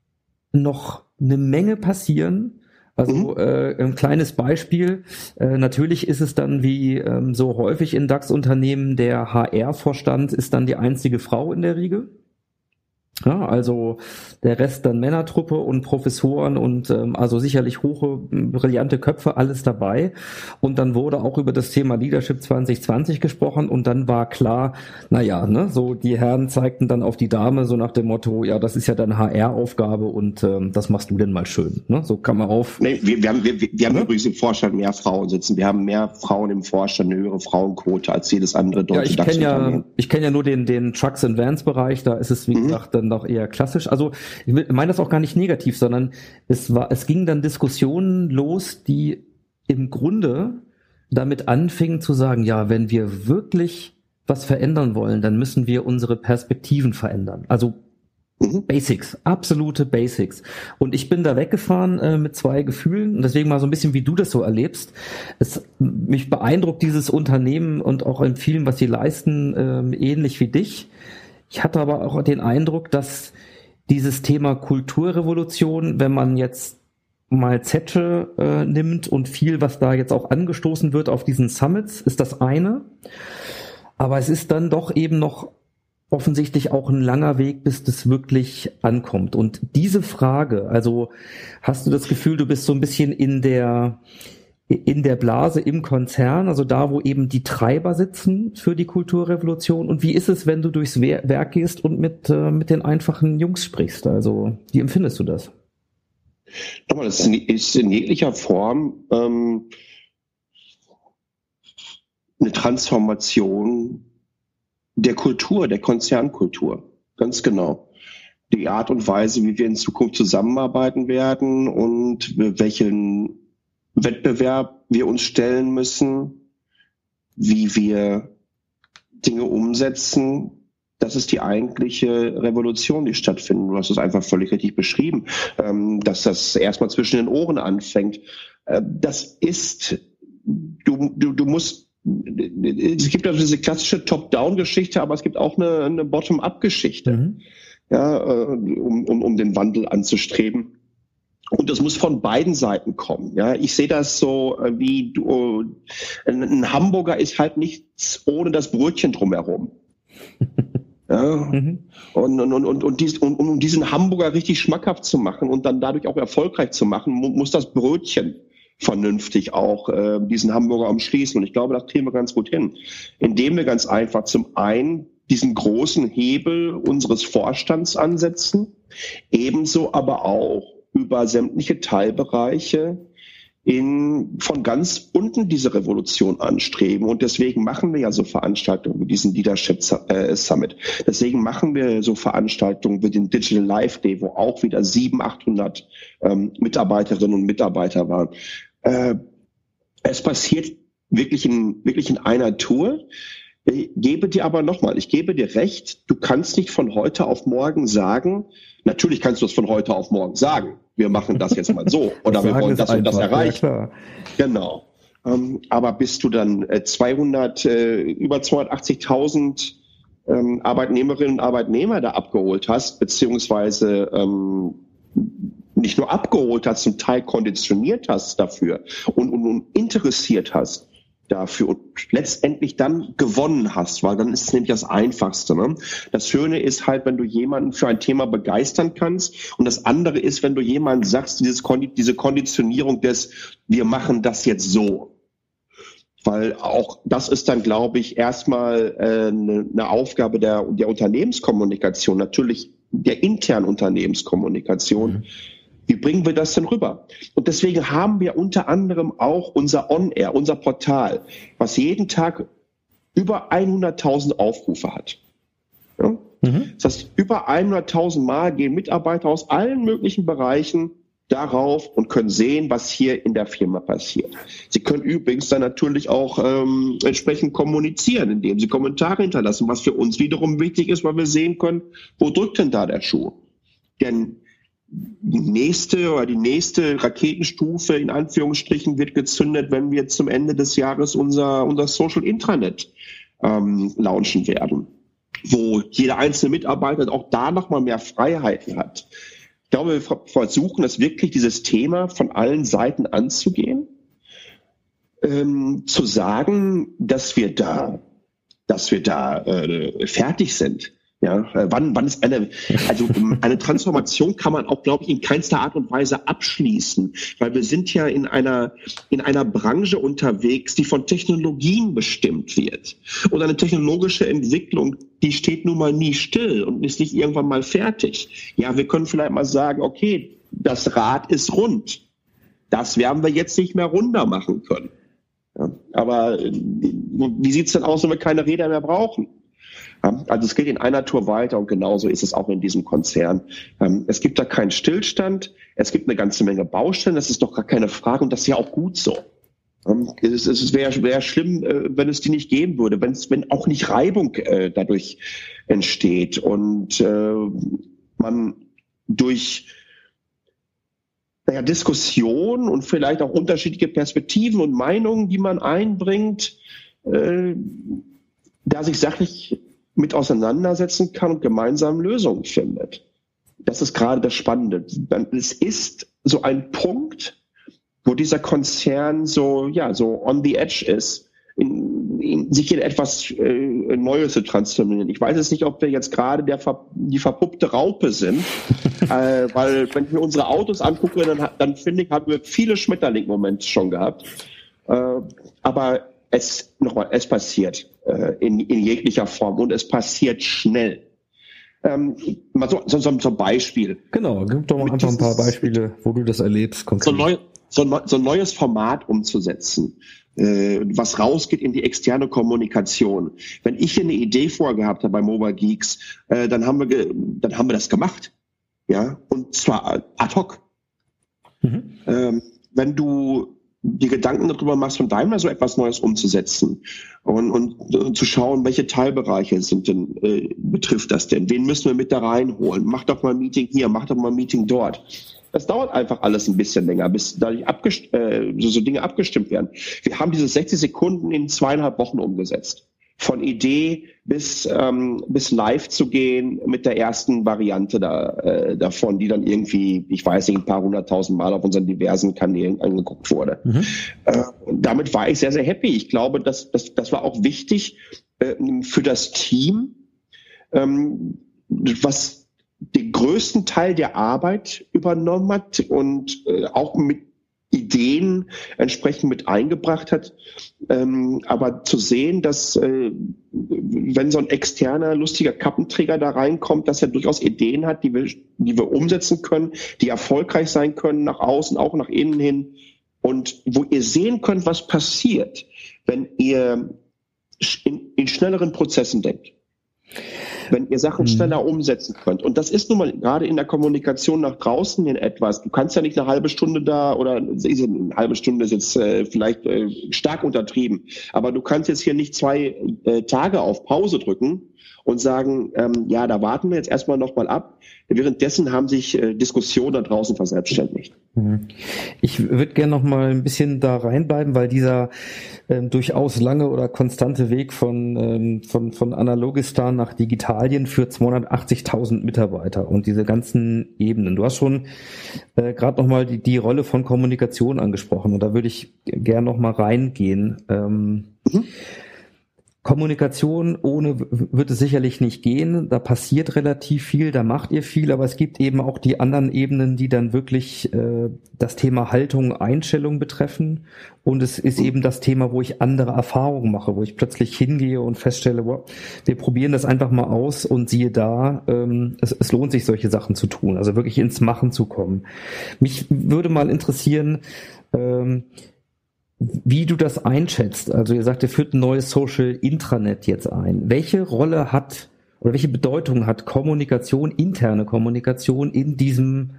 noch eine Menge passieren, also mhm. äh, ein kleines Beispiel. Äh, natürlich ist es dann wie ähm, so häufig in DAX-Unternehmen, der HR-Vorstand ist dann die einzige Frau in der Riege. Ja, also der Rest dann Männertruppe und Professoren und ähm, also sicherlich hohe, brillante Köpfe, alles dabei. Und dann wurde auch über das Thema Leadership 2020 gesprochen und dann war klar, naja, ne, so die Herren zeigten dann auf die Dame so nach dem Motto, ja, das ist ja dann HR-Aufgabe und ähm, das machst du denn mal schön. Ne? So kann man auf. Nee, wir, wir haben, wir, wir haben ne? übrigens im Vorstand mehr Frauen sitzen. Wir haben mehr Frauen im Vorstand, eine höhere Frauenquote als jedes andere deutsche ja, ich kenne ja, ich kenne ja nur den, den Trucks and Vans Bereich, da ist es, wie mhm. gesagt, dann noch eher klassisch. Also ich meine das auch gar nicht negativ, sondern es war, es ging dann Diskussionen los, die im Grunde damit anfingen zu sagen, ja, wenn wir wirklich was verändern wollen, dann müssen wir unsere Perspektiven verändern. Also mhm. Basics, absolute Basics. Und ich bin da weggefahren äh, mit zwei Gefühlen und deswegen mal so ein bisschen, wie du das so erlebst. Es mich beeindruckt dieses Unternehmen und auch in vielen, was sie leisten, äh, ähnlich wie dich. Ich hatte aber auch den Eindruck, dass dieses Thema Kulturrevolution, wenn man jetzt mal Zetsche äh, nimmt und viel, was da jetzt auch angestoßen wird auf diesen Summits, ist das eine. Aber es ist dann doch eben noch offensichtlich auch ein langer Weg, bis das wirklich ankommt. Und diese Frage, also hast du das Gefühl, du bist so ein bisschen in der in der Blase im Konzern, also da, wo eben die Treiber sitzen für die Kulturrevolution? Und wie ist es, wenn du durchs Werk gehst und mit, äh, mit den einfachen Jungs sprichst? Also, wie empfindest du das? Nochmal, das ist in jeglicher Form ähm, eine Transformation der Kultur, der Konzernkultur. Ganz genau. Die Art und Weise, wie wir in Zukunft zusammenarbeiten werden und welchen Wettbewerb wir uns stellen müssen, wie wir Dinge umsetzen. Das ist die eigentliche Revolution, die stattfindet. Du hast es einfach völlig richtig beschrieben, ähm, dass das erstmal zwischen den Ohren anfängt. Äh, das ist, du, du, du musst es gibt also diese klassische Top-Down-Geschichte, aber es gibt auch eine, eine Bottom-up-Geschichte, mhm. ja, äh, um, um, um den Wandel anzustreben. Und das muss von beiden Seiten kommen. Ja, ich sehe das so äh, wie du, ein, ein Hamburger ist halt nichts ohne das Brötchen drumherum. Ja. Mhm. Und, und, und, und, dies, und, um diesen Hamburger richtig schmackhaft zu machen und dann dadurch auch erfolgreich zu machen, muss das Brötchen vernünftig auch äh, diesen Hamburger umschließen. Und ich glaube, das kriegen wir ganz gut hin, indem wir ganz einfach zum einen diesen großen Hebel unseres Vorstands ansetzen, ebenso aber auch über sämtliche Teilbereiche in, von ganz unten diese Revolution anstreben. Und deswegen machen wir ja so Veranstaltungen wie diesen Leadership äh, Summit. Deswegen machen wir so Veranstaltungen wie den Digital Life Day, wo auch wieder 700, 800 ähm, Mitarbeiterinnen und Mitarbeiter waren. Äh, es passiert wirklich in, wirklich in einer Tour. Ich gebe dir aber nochmal, ich gebe dir recht, du kannst nicht von heute auf morgen sagen, natürlich kannst du es von heute auf morgen sagen, wir machen das jetzt mal so oder wir wollen das und das erreichen. Ja, genau. Ähm, aber bis du dann äh, 200, äh, über 280.000 ähm, Arbeitnehmerinnen und Arbeitnehmer da abgeholt hast, beziehungsweise ähm, nicht nur abgeholt hast, zum Teil konditioniert hast dafür und, und, und interessiert hast, dafür und letztendlich dann gewonnen hast, weil dann ist es nämlich das Einfachste. Ne? Das Schöne ist halt, wenn du jemanden für ein Thema begeistern kannst und das andere ist, wenn du jemanden sagst, dieses, diese Konditionierung des, wir machen das jetzt so. Weil auch das ist dann, glaube ich, erstmal äh, eine, eine Aufgabe der, der Unternehmenskommunikation, natürlich der internen Unternehmenskommunikation. Mhm wie bringen wir das denn rüber? Und deswegen haben wir unter anderem auch unser On-Air, unser Portal, was jeden Tag über 100.000 Aufrufe hat. Ja? Mhm. Das heißt, über 100.000 Mal gehen Mitarbeiter aus allen möglichen Bereichen darauf und können sehen, was hier in der Firma passiert. Sie können übrigens dann natürlich auch ähm, entsprechend kommunizieren, indem sie Kommentare hinterlassen, was für uns wiederum wichtig ist, weil wir sehen können, wo drückt denn da der Schuh? Denn nächste oder die nächste Raketenstufe in Anführungsstrichen wird gezündet, wenn wir zum Ende des Jahres unser, unser Social Intranet ähm, launchen werden, wo jeder einzelne Mitarbeiter auch da nochmal mehr Freiheiten hat. Ich glaube, wir versuchen es wirklich, dieses Thema von allen Seiten anzugehen, ähm, zu sagen, dass wir da, dass wir da äh, fertig sind ja, äh, wann, wann ist eine, also eine Transformation kann man auch, glaube ich, in keinster Art und Weise abschließen, weil wir sind ja in einer, in einer Branche unterwegs, die von Technologien bestimmt wird. Und eine technologische Entwicklung, die steht nun mal nie still und ist nicht irgendwann mal fertig. Ja, wir können vielleicht mal sagen, okay, das Rad ist rund. Das werden wir jetzt nicht mehr runder machen können. Ja, aber äh, wie sieht's denn aus, wenn wir keine Räder mehr brauchen? Also es geht in einer Tour weiter und genauso ist es auch in diesem Konzern. Ähm, es gibt da keinen Stillstand, es gibt eine ganze Menge Baustellen, das ist doch gar keine Frage und das ist ja auch gut so. Ähm, es, wäre wär schlimm, äh, wenn es die nicht geben würde, wenn, es, wenn auch nicht Reibung äh, dadurch entsteht und äh, man durch naja, Diskussion und vielleicht auch unterschiedliche Perspektiven und Meinungen, die man einbringt, da sich sachlich mit auseinandersetzen kann und gemeinsam Lösungen findet. Das ist gerade das Spannende. Es ist so ein Punkt, wo dieser Konzern so, ja, so on the edge ist, in, in, sich in etwas äh, Neues zu transformieren. Ich weiß jetzt nicht, ob wir jetzt gerade der, die verpuppte Raupe sind, äh, weil wenn ich mir unsere Autos angucke, dann, dann finde ich, haben wir viele Schmetterling-Momente schon gehabt. Äh, aber es, nochmal, es passiert äh, in, in jeglicher Form und es passiert schnell. Ähm, mal so, so, so, so ein Beispiel. Genau, gib doch mal einfach ein paar Beispiele, wo du das erlebst. Konkret. So, neu, so, so ein neues Format umzusetzen, äh, was rausgeht in die externe Kommunikation. Wenn ich hier eine Idee vorgehabt habe bei Mobile Geeks, äh, dann haben wir, dann haben wir das gemacht. Ja, und zwar ad hoc. Mhm. Ähm, wenn du die Gedanken darüber machst, von Daimler so etwas Neues umzusetzen und, und, und zu schauen, welche Teilbereiche sind denn, äh, betrifft das denn? Wen müssen wir mit da reinholen? Mach doch mal ein Meeting hier, mach doch mal ein Meeting dort. Das dauert einfach alles ein bisschen länger, bis da äh, so, so Dinge abgestimmt werden. Wir haben diese 60 Sekunden in zweieinhalb Wochen umgesetzt. Von Idee bis, ähm, bis live zu gehen mit der ersten Variante da, äh, davon, die dann irgendwie, ich weiß nicht, ein paar hunderttausend Mal auf unseren diversen Kanälen angeguckt wurde. Mhm. Äh, damit war ich sehr, sehr happy. Ich glaube, das, das, das war auch wichtig äh, für das Team, ähm, was den größten Teil der Arbeit übernommen hat und äh, auch mit Ideen entsprechend mit eingebracht hat. Ähm, aber zu sehen, dass äh, wenn so ein externer, lustiger Kappenträger da reinkommt, dass er durchaus Ideen hat, die wir, die wir umsetzen können, die erfolgreich sein können, nach außen, auch nach innen hin. Und wo ihr sehen könnt, was passiert, wenn ihr in, in schnelleren Prozessen denkt wenn ihr Sachen mhm. schneller umsetzen könnt. Und das ist nun mal gerade in der Kommunikation nach draußen in etwas. Du kannst ja nicht eine halbe Stunde da oder eine halbe Stunde ist jetzt äh, vielleicht äh, stark untertrieben, aber du kannst jetzt hier nicht zwei äh, Tage auf Pause drücken und sagen, ähm, ja, da warten wir jetzt erstmal nochmal ab. Währenddessen haben sich äh, Diskussionen da draußen verselbstständigt. Mhm. Ich würde gerne noch mal ein bisschen da reinbleiben, weil dieser ähm, durchaus lange oder konstante Weg von, ähm, von, von Analogistan nach Digitalien für 280.000 Mitarbeiter und diese ganzen Ebenen. Du hast schon äh, gerade noch mal die, die Rolle von Kommunikation angesprochen und da würde ich gerne noch mal reingehen. Ähm, mhm. Kommunikation ohne wird es sicherlich nicht gehen. Da passiert relativ viel, da macht ihr viel, aber es gibt eben auch die anderen Ebenen, die dann wirklich äh, das Thema Haltung, Einstellung betreffen. Und es ist eben das Thema, wo ich andere Erfahrungen mache, wo ich plötzlich hingehe und feststelle, wow, wir probieren das einfach mal aus und siehe da, ähm, es, es lohnt sich, solche Sachen zu tun, also wirklich ins Machen zu kommen. Mich würde mal interessieren, ähm, wie du das einschätzt. Also ihr sagt, ihr führt ein neues Social Intranet jetzt ein. Welche Rolle hat oder welche Bedeutung hat Kommunikation, interne Kommunikation in diesem,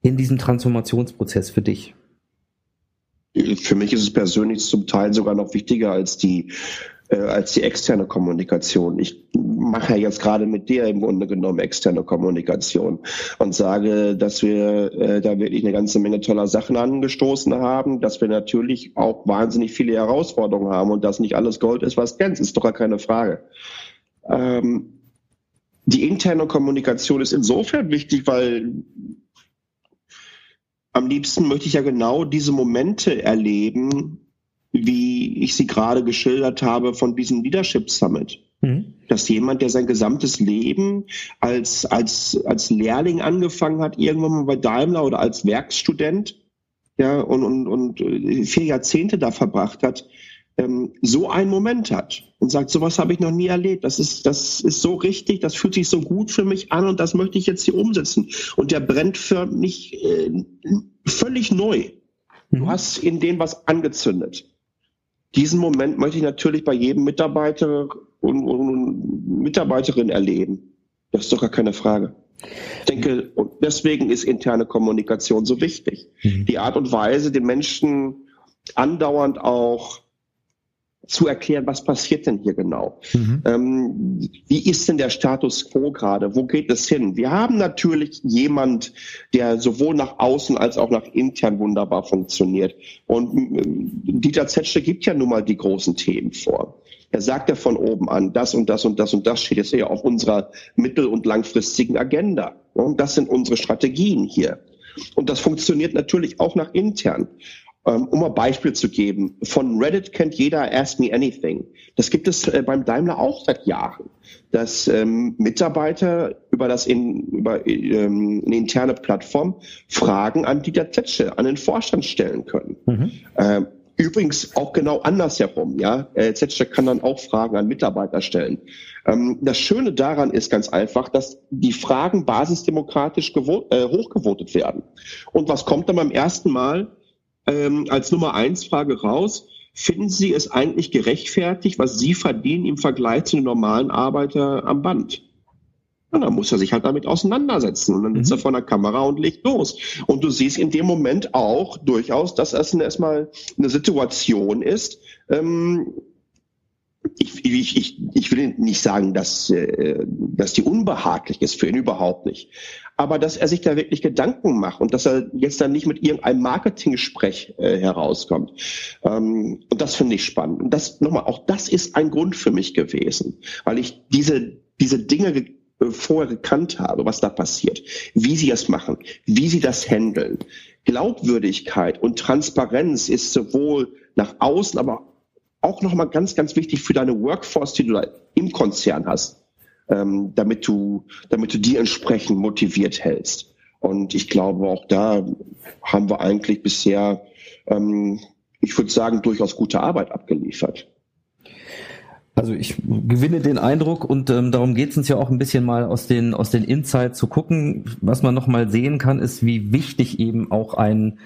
in diesem Transformationsprozess für dich? Für mich ist es persönlich zum Teil sogar noch wichtiger als die äh, als die externe Kommunikation. Ich mache ja jetzt gerade mit dir im Grunde genommen externe Kommunikation und sage, dass wir äh, da wirklich eine ganze Menge toller Sachen angestoßen haben, dass wir natürlich auch wahnsinnig viele Herausforderungen haben und dass nicht alles Gold ist, was glänzt, ist doch gar keine Frage. Ähm, die interne Kommunikation ist insofern wichtig, weil am liebsten möchte ich ja genau diese Momente erleben, wie ich sie gerade geschildert habe von diesem Leadership Summit. Mhm. Dass jemand, der sein gesamtes Leben als, als, als Lehrling angefangen hat, irgendwann mal bei Daimler oder als Werkstudent, ja, und, und, und äh, vier Jahrzehnte da verbracht hat, ähm, so einen Moment hat und sagt, sowas habe ich noch nie erlebt. Das ist, das ist so richtig, das fühlt sich so gut für mich an und das möchte ich jetzt hier umsetzen. Und der brennt für mich äh, völlig neu. Du mhm. hast in dem was angezündet diesen Moment möchte ich natürlich bei jedem Mitarbeiter und, und Mitarbeiterin erleben. Das ist doch gar keine Frage. Ich denke, und deswegen ist interne Kommunikation so wichtig. Mhm. Die Art und Weise, den Menschen andauernd auch zu erklären, was passiert denn hier genau? Mhm. Ähm, wie ist denn der Status quo gerade? Wo geht es hin? Wir haben natürlich jemand, der sowohl nach außen als auch nach intern wunderbar funktioniert. Und äh, Dieter Zetsche gibt ja nun mal die großen Themen vor. Er sagt ja von oben an, das und das und das und das steht jetzt ja auf unserer mittel- und langfristigen Agenda. Und das sind unsere Strategien hier. Und das funktioniert natürlich auch nach intern. Ähm, um ein Beispiel zu geben, von Reddit kennt jeder Ask Me Anything. Das gibt es äh, beim Daimler auch seit Jahren, dass ähm, Mitarbeiter über das in, über ähm, eine interne Plattform Fragen an Dieter Zetsche, an den Vorstand stellen können. Mhm. Ähm, übrigens auch genau andersherum, ja. Äh, Zetsche kann dann auch Fragen an Mitarbeiter stellen. Ähm, das Schöne daran ist ganz einfach, dass die Fragen basisdemokratisch äh, hochgevotet werden. Und was kommt dann beim ersten Mal? Ähm, als Nummer eins Frage raus. Finden Sie es eigentlich gerechtfertigt, was Sie verdienen im Vergleich zu den normalen Arbeiter am Band? Und dann muss er sich halt damit auseinandersetzen. Und dann sitzt mhm. er vor der Kamera und legt los. Und du siehst in dem Moment auch durchaus, dass es erstmal eine Situation ist, ähm, ich, ich, ich, ich will nicht sagen, dass, äh, dass die unbehaglich ist für ihn überhaupt nicht. Aber dass er sich da wirklich Gedanken macht und dass er jetzt dann nicht mit irgendeinem Marketing-Sprech äh, herauskommt. Ähm, und das finde ich spannend. Und das nochmal, auch das ist ein Grund für mich gewesen, weil ich diese, diese Dinge ge äh, vorher gekannt habe, was da passiert, wie sie es machen, wie sie das handeln. Glaubwürdigkeit und Transparenz ist sowohl nach außen, aber auch nochmal ganz, ganz wichtig für deine Workforce, die du da im Konzern hast, ähm, damit du, damit du die entsprechend motiviert hältst. Und ich glaube, auch da haben wir eigentlich bisher, ähm, ich würde sagen, durchaus gute Arbeit abgeliefert. Also ich gewinne den Eindruck und ähm, darum geht es uns ja auch ein bisschen mal aus den aus den Insights zu gucken. Was man noch mal sehen kann, ist, wie wichtig eben auch ein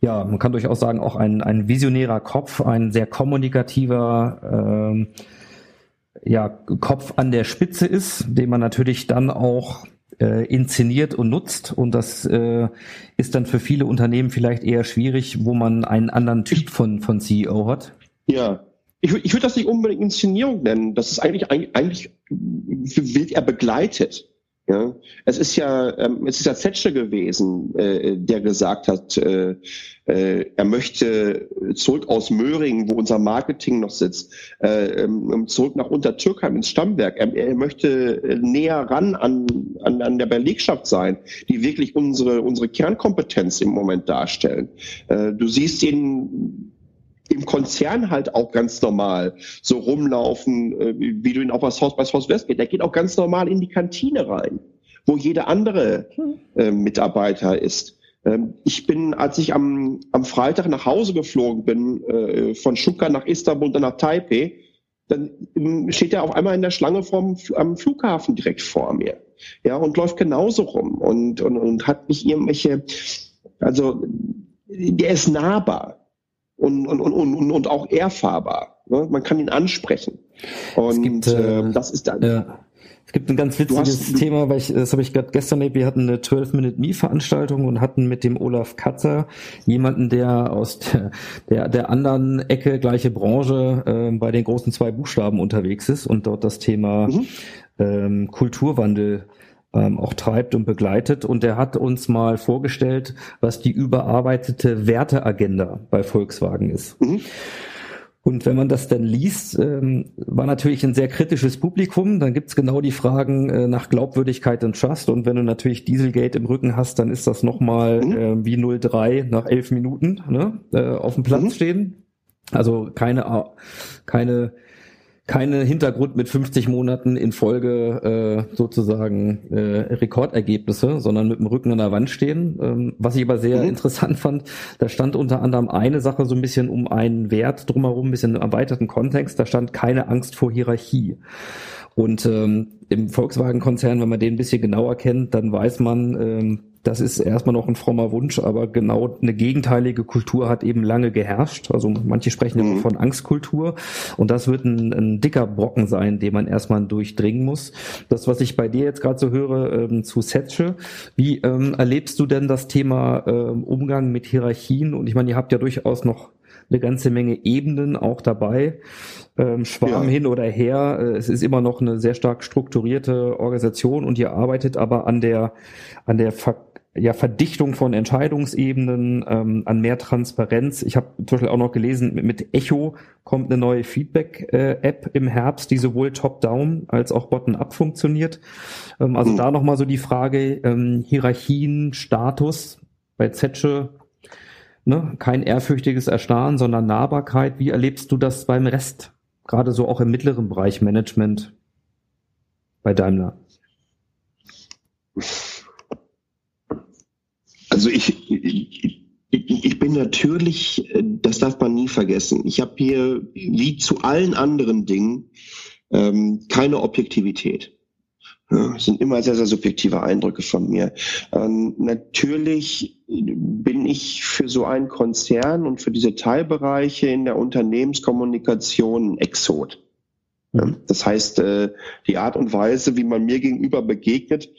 ja, man kann durchaus sagen, auch ein, ein visionärer Kopf, ein sehr kommunikativer ähm, ja, Kopf an der Spitze ist, den man natürlich dann auch äh, inszeniert und nutzt. Und das äh, ist dann für viele Unternehmen vielleicht eher schwierig, wo man einen anderen Typ von, von CEO hat. Ja, ich, ich würde das nicht unbedingt Inszenierung nennen. Das ist eigentlich, eigentlich wird er begleitet. Ja, es ist ja, ähm, es ist ja Zetsche gewesen, äh, der gesagt hat, äh, äh, er möchte zurück aus Möhringen, wo unser Marketing noch sitzt, äh, ähm, zurück nach Untertürkheim ins Stammwerk. Er, er möchte äh, näher ran an, an, an der Belegschaft sein, die wirklich unsere, unsere Kernkompetenz im Moment darstellen. Äh, du siehst ihn im Konzern halt auch ganz normal so rumlaufen, äh, wie du ihn auch bei Haus bei Haus West geht. Der geht auch ganz normal in die Kantine rein, wo jeder andere äh, Mitarbeiter ist. Ähm, ich bin, als ich am, am Freitag nach Hause geflogen bin, äh, von Stuttgart nach Istanbul und dann nach Taipei, dann ähm, steht er auf einmal in der Schlange vom, am Flughafen direkt vor mir. Ja, und läuft genauso rum und, und, und hat nicht irgendwelche, also, der ist nahbar und, und, und, und, und auch erfahrbar. Ne? Man kann ihn ansprechen. Und gibt, äh, äh, das ist dann. Ja. Es gibt ein ganz witziges hast, Thema, weil ich, das habe ich gerade gestern erlebt, wir hatten eine 12-Minute-Me-Veranstaltung und hatten mit dem Olaf Katzer jemanden, der aus der, der, der anderen Ecke, gleiche Branche, äh, bei den großen zwei Buchstaben unterwegs ist und dort das Thema mhm. ähm, Kulturwandel ähm, auch treibt und begleitet. Und er hat uns mal vorgestellt, was die überarbeitete Werteagenda bei Volkswagen ist. Mhm. Und wenn man das dann liest, ähm, war natürlich ein sehr kritisches Publikum. Dann gibt's genau die Fragen äh, nach Glaubwürdigkeit und Trust. Und wenn du natürlich Dieselgate im Rücken hast, dann ist das nochmal mhm. äh, wie 03 nach elf Minuten ne, äh, auf dem Platz mhm. stehen. Also keine, keine keine Hintergrund mit 50 Monaten in Folge äh, sozusagen äh, Rekordergebnisse, sondern mit dem Rücken an der Wand stehen. Ähm, was ich aber sehr mhm. interessant fand, da stand unter anderem eine Sache so ein bisschen um einen Wert drumherum, ein bisschen im erweiterten Kontext, da stand keine Angst vor Hierarchie. Und ähm, im Volkswagen-Konzern, wenn man den ein bisschen genauer kennt, dann weiß man, ähm, das ist erstmal noch ein frommer Wunsch, aber genau eine gegenteilige Kultur hat eben lange geherrscht. Also manche sprechen immer mhm. von Angstkultur und das wird ein, ein, dicker Brocken sein, den man erstmal durchdringen muss. Das, was ich bei dir jetzt gerade so höre ähm, zu Setsche, wie ähm, erlebst du denn das Thema ähm, Umgang mit Hierarchien? Und ich meine, ihr habt ja durchaus noch eine ganze Menge Ebenen auch dabei. Ähm, Schwarm ja. hin oder her. Äh, es ist immer noch eine sehr stark strukturierte Organisation und ihr arbeitet aber an der, an der Ver ja, Verdichtung von Entscheidungsebenen, ähm, an mehr Transparenz. Ich habe zum Beispiel auch noch gelesen, mit, mit Echo kommt eine neue Feedback-App im Herbst, die sowohl top-down als auch bottom-up funktioniert. Ähm, also mhm. da nochmal so die Frage, ähm, Hierarchien, Status bei Zetsche, ne? kein ehrfürchtiges Erstarren, sondern Nahbarkeit. Wie erlebst du das beim Rest? Gerade so auch im mittleren Bereich Management bei Daimler. Also ich, ich, ich bin natürlich, das darf man nie vergessen. Ich habe hier, wie zu allen anderen Dingen, ähm, keine Objektivität. Ja, sind immer sehr, sehr subjektive Eindrücke von mir. Ähm, natürlich bin ich für so einen Konzern und für diese Teilbereiche in der Unternehmenskommunikation ein Exot. Ja, das heißt, äh, die Art und Weise, wie man mir gegenüber begegnet,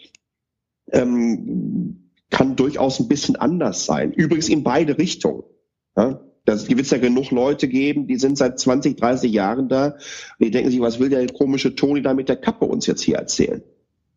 ähm, kann durchaus ein bisschen anders sein. Übrigens in beide Richtungen. Ja? Da wird es ja genug Leute geben, die sind seit 20, 30 Jahren da. Die denken sich, was will der komische Toni da mit der Kappe uns jetzt hier erzählen?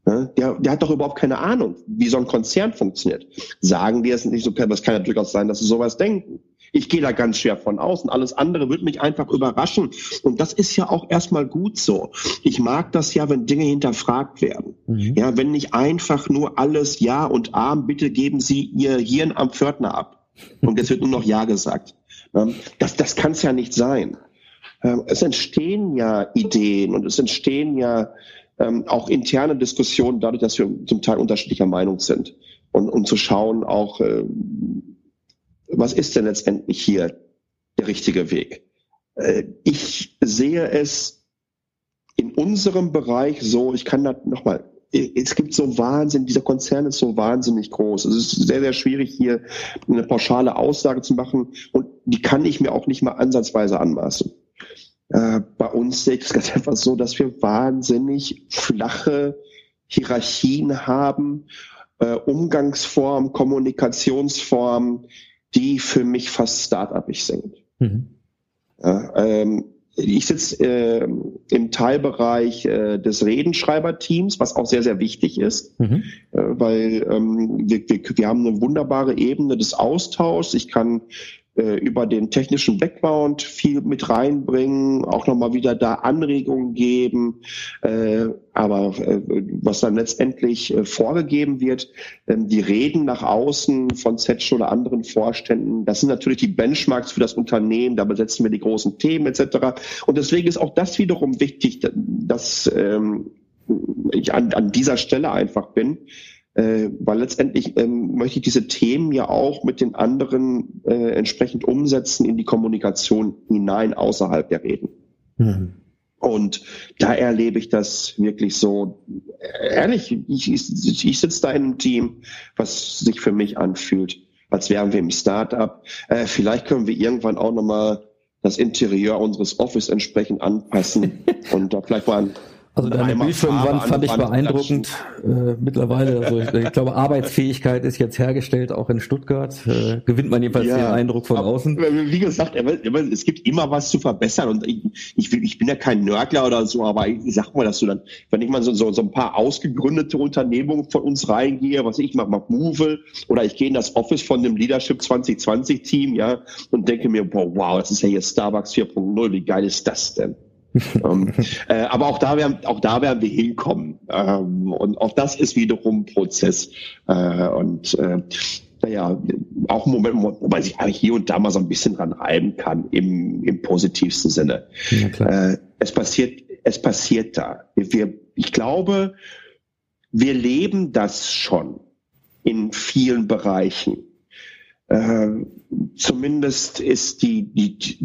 Ja, der, der hat doch überhaupt keine Ahnung, wie so ein Konzern funktioniert. Sagen die es nicht so, das kann ja durchaus sein, dass sie sowas denken. Ich gehe da ganz schwer von außen. Alles andere wird mich einfach überraschen. Und das ist ja auch erstmal gut so. Ich mag das ja, wenn Dinge hinterfragt werden. Mhm. Ja, wenn nicht einfach nur alles Ja und Arm, bitte geben Sie Ihr Hirn am Pförtner ab. Und jetzt wird nur noch Ja gesagt. Das, das kann es ja nicht sein. Ähm, es entstehen ja Ideen und es entstehen ja ähm, auch interne Diskussionen dadurch, dass wir zum Teil unterschiedlicher Meinung sind. Und, und zu schauen auch, äh, was ist denn letztendlich hier der richtige Weg? Äh, ich sehe es in unserem Bereich so, ich kann da nochmal, es gibt so Wahnsinn, dieser Konzern ist so wahnsinnig groß. Es ist sehr, sehr schwierig, hier eine pauschale Aussage zu machen und die kann ich mir auch nicht mal ansatzweise anmaßen. Äh, bei uns sehe ich es ganz einfach so, dass wir wahnsinnig flache Hierarchien haben, äh, Umgangsformen, Kommunikationsformen, die für mich fast start-upig sind. Mhm. Ja, ähm, ich sitze äh, im Teilbereich äh, des Redenschreiberteams, was auch sehr, sehr wichtig ist, mhm. äh, weil ähm, wir, wir, wir haben eine wunderbare Ebene des Austauschs. Ich kann über den technischen Background viel mit reinbringen, auch nochmal wieder da Anregungen geben. Äh, aber äh, was dann letztendlich äh, vorgegeben wird, ähm, die Reden nach außen von Zetsch oder anderen Vorständen, das sind natürlich die Benchmarks für das Unternehmen, da besetzen wir die großen Themen etc. Und deswegen ist auch das wiederum wichtig, dass ähm, ich an, an dieser Stelle einfach bin äh, weil letztendlich ähm, möchte ich diese Themen ja auch mit den anderen äh, entsprechend umsetzen in die Kommunikation hinein außerhalb der Reden. Mhm. Und da erlebe ich das wirklich so, ehrlich, ich, ich, ich sitze da in einem Team, was sich für mich anfühlt, als wären wir im Startup. Äh, vielleicht können wir irgendwann auch nochmal das Interieur unseres Office entsprechend anpassen und da vielleicht mal also deine Bildschirmwand fand ich beeindruckend äh, mittlerweile. Also ich, ich, glaube, Arbeitsfähigkeit ist jetzt hergestellt, auch in Stuttgart. Äh, gewinnt man jedenfalls ja, den Eindruck von außen. Wie gesagt, es gibt immer was zu verbessern und ich, ich, ich bin ja kein Nörgler oder so, aber ich, ich sag mal, dass du dann, wenn ich mal so, so, so ein paar ausgegründete Unternehmungen von uns reingehe, was ich mache, mach Move oder ich gehe in das Office von dem Leadership 2020 Team, ja, und denke mir, boah, wow, das ist ja hier Starbucks 4.0, wie geil ist das denn? Ähm, äh, aber auch da werden, auch da werden wir hinkommen. Ähm, und auch das ist wiederum Prozess. Äh, und äh, naja, auch ein Moment, wo man sich hier und da mal so ein bisschen dran reiben kann, im, im positivsten Sinne. Ja, äh, es passiert, es passiert da. Wir, ich glaube, wir leben das schon in vielen Bereichen. Äh, zumindest ist die, die,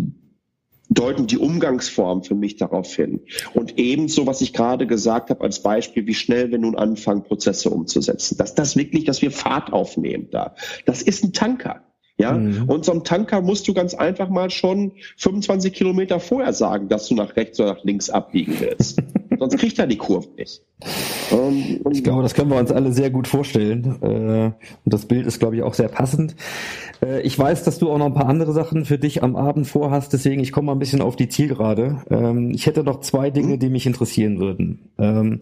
deuten die Umgangsformen für mich darauf hin. Und ebenso, was ich gerade gesagt habe als Beispiel, wie schnell wir nun anfangen, Prozesse umzusetzen. Dass das wirklich, dass wir Fahrt aufnehmen da. Das ist ein Tanker. Ja, mhm. und so einem Tanker musst du ganz einfach mal schon 25 Kilometer vorher sagen, dass du nach rechts oder nach links abbiegen willst. Sonst kriegt er die Kurve nicht. Ähm, ich glaube, das können wir uns alle sehr gut vorstellen. Äh, und das Bild ist, glaube ich, auch sehr passend. Äh, ich weiß, dass du auch noch ein paar andere Sachen für dich am Abend vorhast, deswegen ich komme mal ein bisschen auf die Zielgerade. Ähm, ich hätte noch zwei Dinge, die mich interessieren würden. Ähm,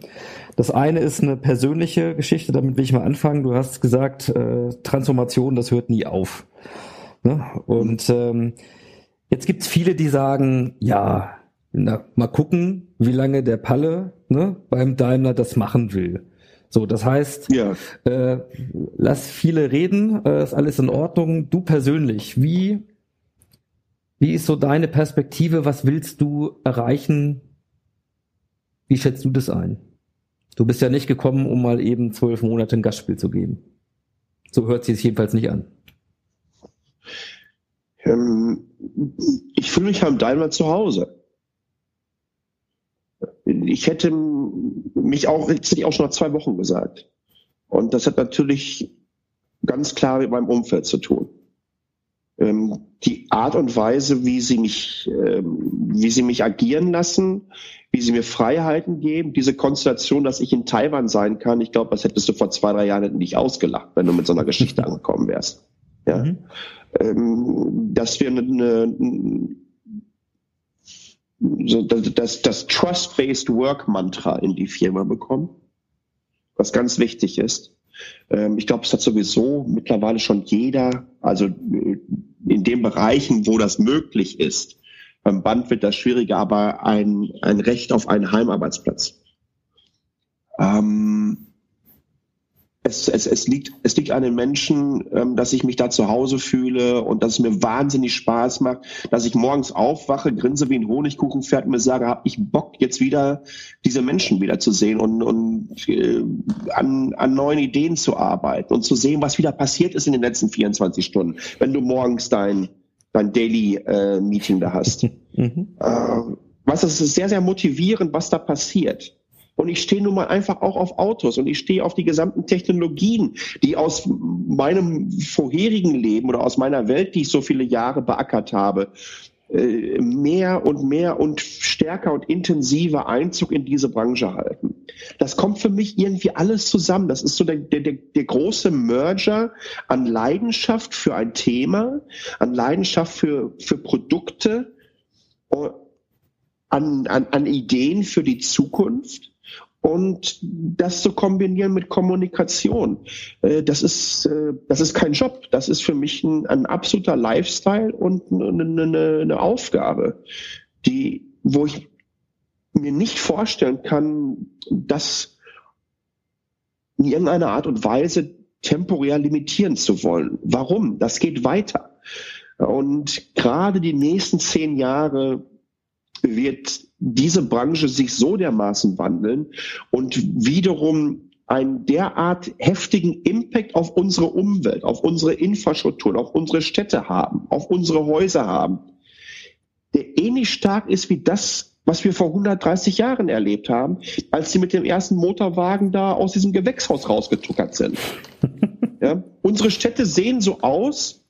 das eine ist eine persönliche Geschichte, damit will ich mal anfangen. Du hast gesagt, äh, Transformation, das hört nie auf. Ne? Und jetzt gibt's viele, die sagen, ja, na, mal gucken, wie lange der Palle ne, beim Daimler das machen will. So, das heißt, ja. äh, lass viele reden, äh, ist alles in Ordnung. Du persönlich, wie, wie ist so deine Perspektive? Was willst du erreichen? Wie schätzt du das ein? Du bist ja nicht gekommen, um mal eben zwölf Monate ein Gastspiel zu geben. So hört sich es jedenfalls nicht an. Ähm, ich fühle mich am Daimler zu Hause ich hätte mich auch, das hätte ich auch schon nach zwei Wochen gesagt. Und das hat natürlich ganz klar mit meinem Umfeld zu tun. Ähm, die Art und Weise, wie sie mich, ähm, wie sie mich agieren lassen, wie sie mir Freiheiten geben, diese Konstellation, dass ich in Taiwan sein kann, ich glaube, das hättest du vor zwei, drei Jahren nicht ausgelacht, wenn du mit so einer Geschichte angekommen wärst. Ja? Mhm. Ähm, dass wir eine, eine so das, das Trust-Based Work Mantra in die Firma bekommen, was ganz wichtig ist. Ähm, ich glaube, es hat sowieso mittlerweile schon jeder, also äh, in den Bereichen, wo das möglich ist. Beim Band wird das schwieriger, aber ein, ein Recht auf einen Heimarbeitsplatz. Ähm, es, es, es, liegt, es liegt an den Menschen, ähm, dass ich mich da zu Hause fühle und dass es mir wahnsinnig Spaß macht, dass ich morgens aufwache, grinse wie ein Honigkuchenpferd und mir sage, habe ich Bock, jetzt wieder diese Menschen wieder zu sehen und, und äh, an, an neuen Ideen zu arbeiten und zu sehen, was wieder passiert ist in den letzten 24 Stunden, wenn du morgens dein, dein Daily äh, Meeting da hast. Mhm. Äh, was ist sehr, sehr motivierend, was da passiert. Und ich stehe nun mal einfach auch auf Autos und ich stehe auf die gesamten Technologien, die aus meinem vorherigen Leben oder aus meiner Welt, die ich so viele Jahre beackert habe, äh, mehr und mehr und stärker und intensiver Einzug in diese Branche halten. Das kommt für mich irgendwie alles zusammen. Das ist so der, der, der große Merger an Leidenschaft für ein Thema, an Leidenschaft für, für Produkte, äh, an, an, an Ideen für die Zukunft und das zu kombinieren mit Kommunikation, äh, das ist, äh, das ist kein Job. Das ist für mich ein, ein absoluter Lifestyle und eine, eine, eine Aufgabe, die, wo ich mir nicht vorstellen kann, das in irgendeiner Art und Weise temporär limitieren zu wollen. Warum? Das geht weiter. Und gerade die nächsten zehn Jahre wird diese Branche sich so dermaßen wandeln und wiederum einen derart heftigen Impact auf unsere Umwelt, auf unsere Infrastruktur, auf unsere Städte haben, auf unsere Häuser haben, der ähnlich stark ist wie das, was wir vor 130 Jahren erlebt haben, als sie mit dem ersten Motorwagen da aus diesem Gewächshaus rausgetuckert sind. ja? Unsere Städte sehen so aus,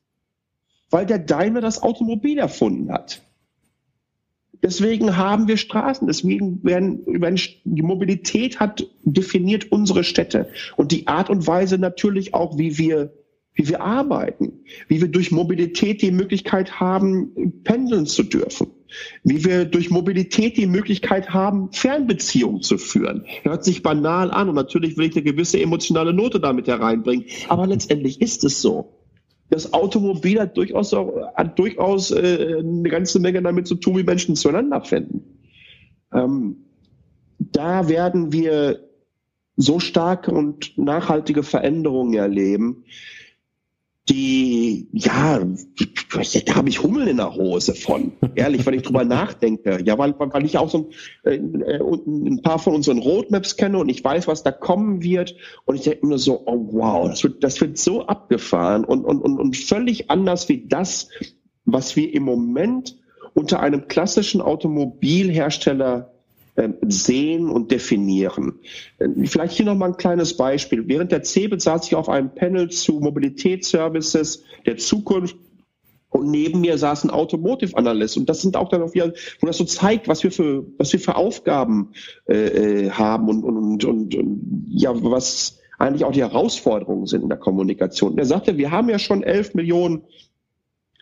weil der Daimler das Automobil erfunden hat. Deswegen haben wir Straßen, deswegen werden, werden, die Mobilität hat definiert unsere Städte und die Art und Weise natürlich auch, wie wir, wie wir arbeiten, wie wir durch Mobilität die Möglichkeit haben, pendeln zu dürfen, wie wir durch Mobilität die Möglichkeit haben, Fernbeziehungen zu führen. Hört sich banal an und natürlich will ich eine gewisse emotionale Note damit hereinbringen, aber letztendlich ist es so das Automobil hat durchaus auch, hat durchaus äh, eine ganze Menge damit zu tun, wie Menschen zueinander finden. Ähm, da werden wir so starke und nachhaltige Veränderungen erleben, die, ja, da habe ich Hummel in der Hose von. Ehrlich, wenn ich drüber nachdenke. Ja, weil, weil ich auch so ein, äh, ein paar von unseren Roadmaps kenne und ich weiß, was da kommen wird. Und ich denke mir so, oh wow, das wird, das wird so abgefahren und, und, und, und völlig anders wie das, was wir im Moment unter einem klassischen Automobilhersteller sehen und definieren. Ähm, vielleicht hier nochmal ein kleines Beispiel. Während der CeBIT saß ich auf einem Panel zu Mobilitätsservices der Zukunft und neben mir saß ein Automotive Analyst. Und das sind auch dann auch wieder, wo das so zeigt, was wir für, was wir für Aufgaben äh, äh haben und, und, und, und ja, was eigentlich auch die Herausforderungen sind in der Kommunikation. Und er sagte, wir haben ja schon 11 Millionen,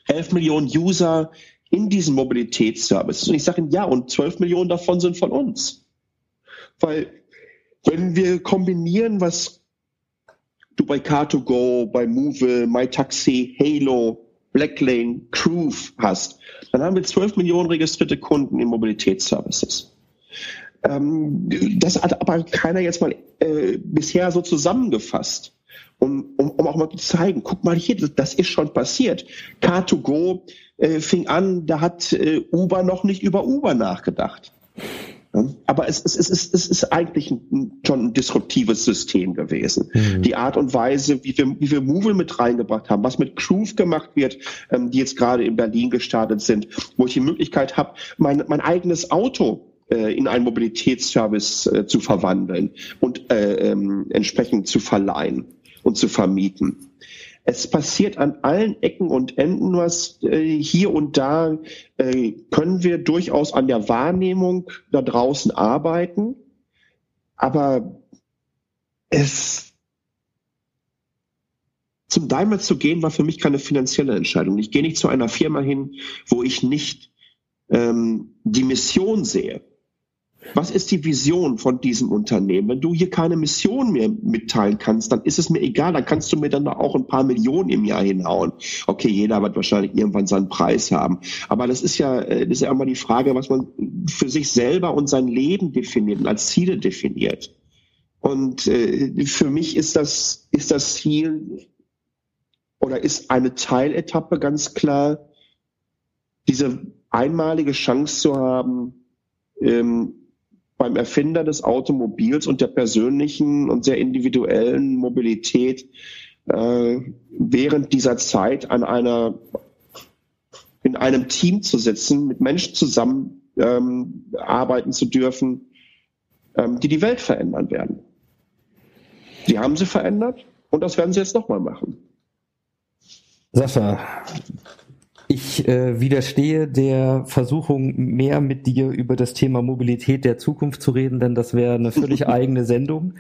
11 Millionen User in diesen Mobilitätsservices. Und ich sage Ihnen, ja, und 12 Millionen davon sind von uns. Weil wenn wir kombinieren, was du bei Car2Go, bei Move, MyTaxi, Halo, Blacklane, Groove hast, dann haben wir 12 Millionen registrierte Kunden in Mobilitätsservices. Ähm, das hat aber keiner jetzt mal äh, bisher so zusammengefasst um, um, um auch mal zu zeigen, guck mal hier, das, ist schon passiert. Car2Go äh, fing an, da hat äh, Uber noch nicht über Uber nachgedacht. Aber es, es, es, ist, es ist eigentlich ein, schon ein disruptives System gewesen. Mhm. Die Art und Weise, wie wir, wie wir Movil mit reingebracht haben, was mit Groove gemacht wird, ähm, die jetzt gerade in Berlin gestartet sind, wo ich die Möglichkeit habe, mein, mein eigenes Auto äh, in einen Mobilitätsservice äh, zu verwandeln und äh, ähm, entsprechend zu verleihen und zu vermieten. Es passiert an allen Ecken und Enden was. Äh, hier und da äh, können wir durchaus an der Wahrnehmung da draußen arbeiten, aber es zum Daimler zu gehen, war für mich keine finanzielle Entscheidung. Ich gehe nicht zu einer Firma hin, wo ich nicht ähm, die Mission sehe. Was ist die Vision von diesem Unternehmen? Wenn du hier keine Mission mehr mitteilen kannst, dann ist es mir egal, dann kannst du mir dann auch ein paar Millionen im Jahr hinhauen. Okay, jeder wird wahrscheinlich irgendwann seinen Preis haben. Aber das ist ja, äh, das ist ja immer die Frage, was man für sich selber und sein Leben definiert und als Ziele definiert. Und äh, für mich ist das, ist das Ziel oder ist eine Teiletappe ganz klar, diese einmalige Chance zu haben, ähm, beim Erfinder des Automobils und der persönlichen und sehr individuellen Mobilität äh, während dieser Zeit an einer in einem Team zu sitzen, mit Menschen zusammen ähm, arbeiten zu dürfen, ähm, die die Welt verändern werden. Die haben sie verändert und das werden sie jetzt nochmal machen. Sascha, ich äh, widerstehe der Versuchung, mehr mit dir über das Thema Mobilität der Zukunft zu reden, denn das wäre eine völlig eigene Sendung.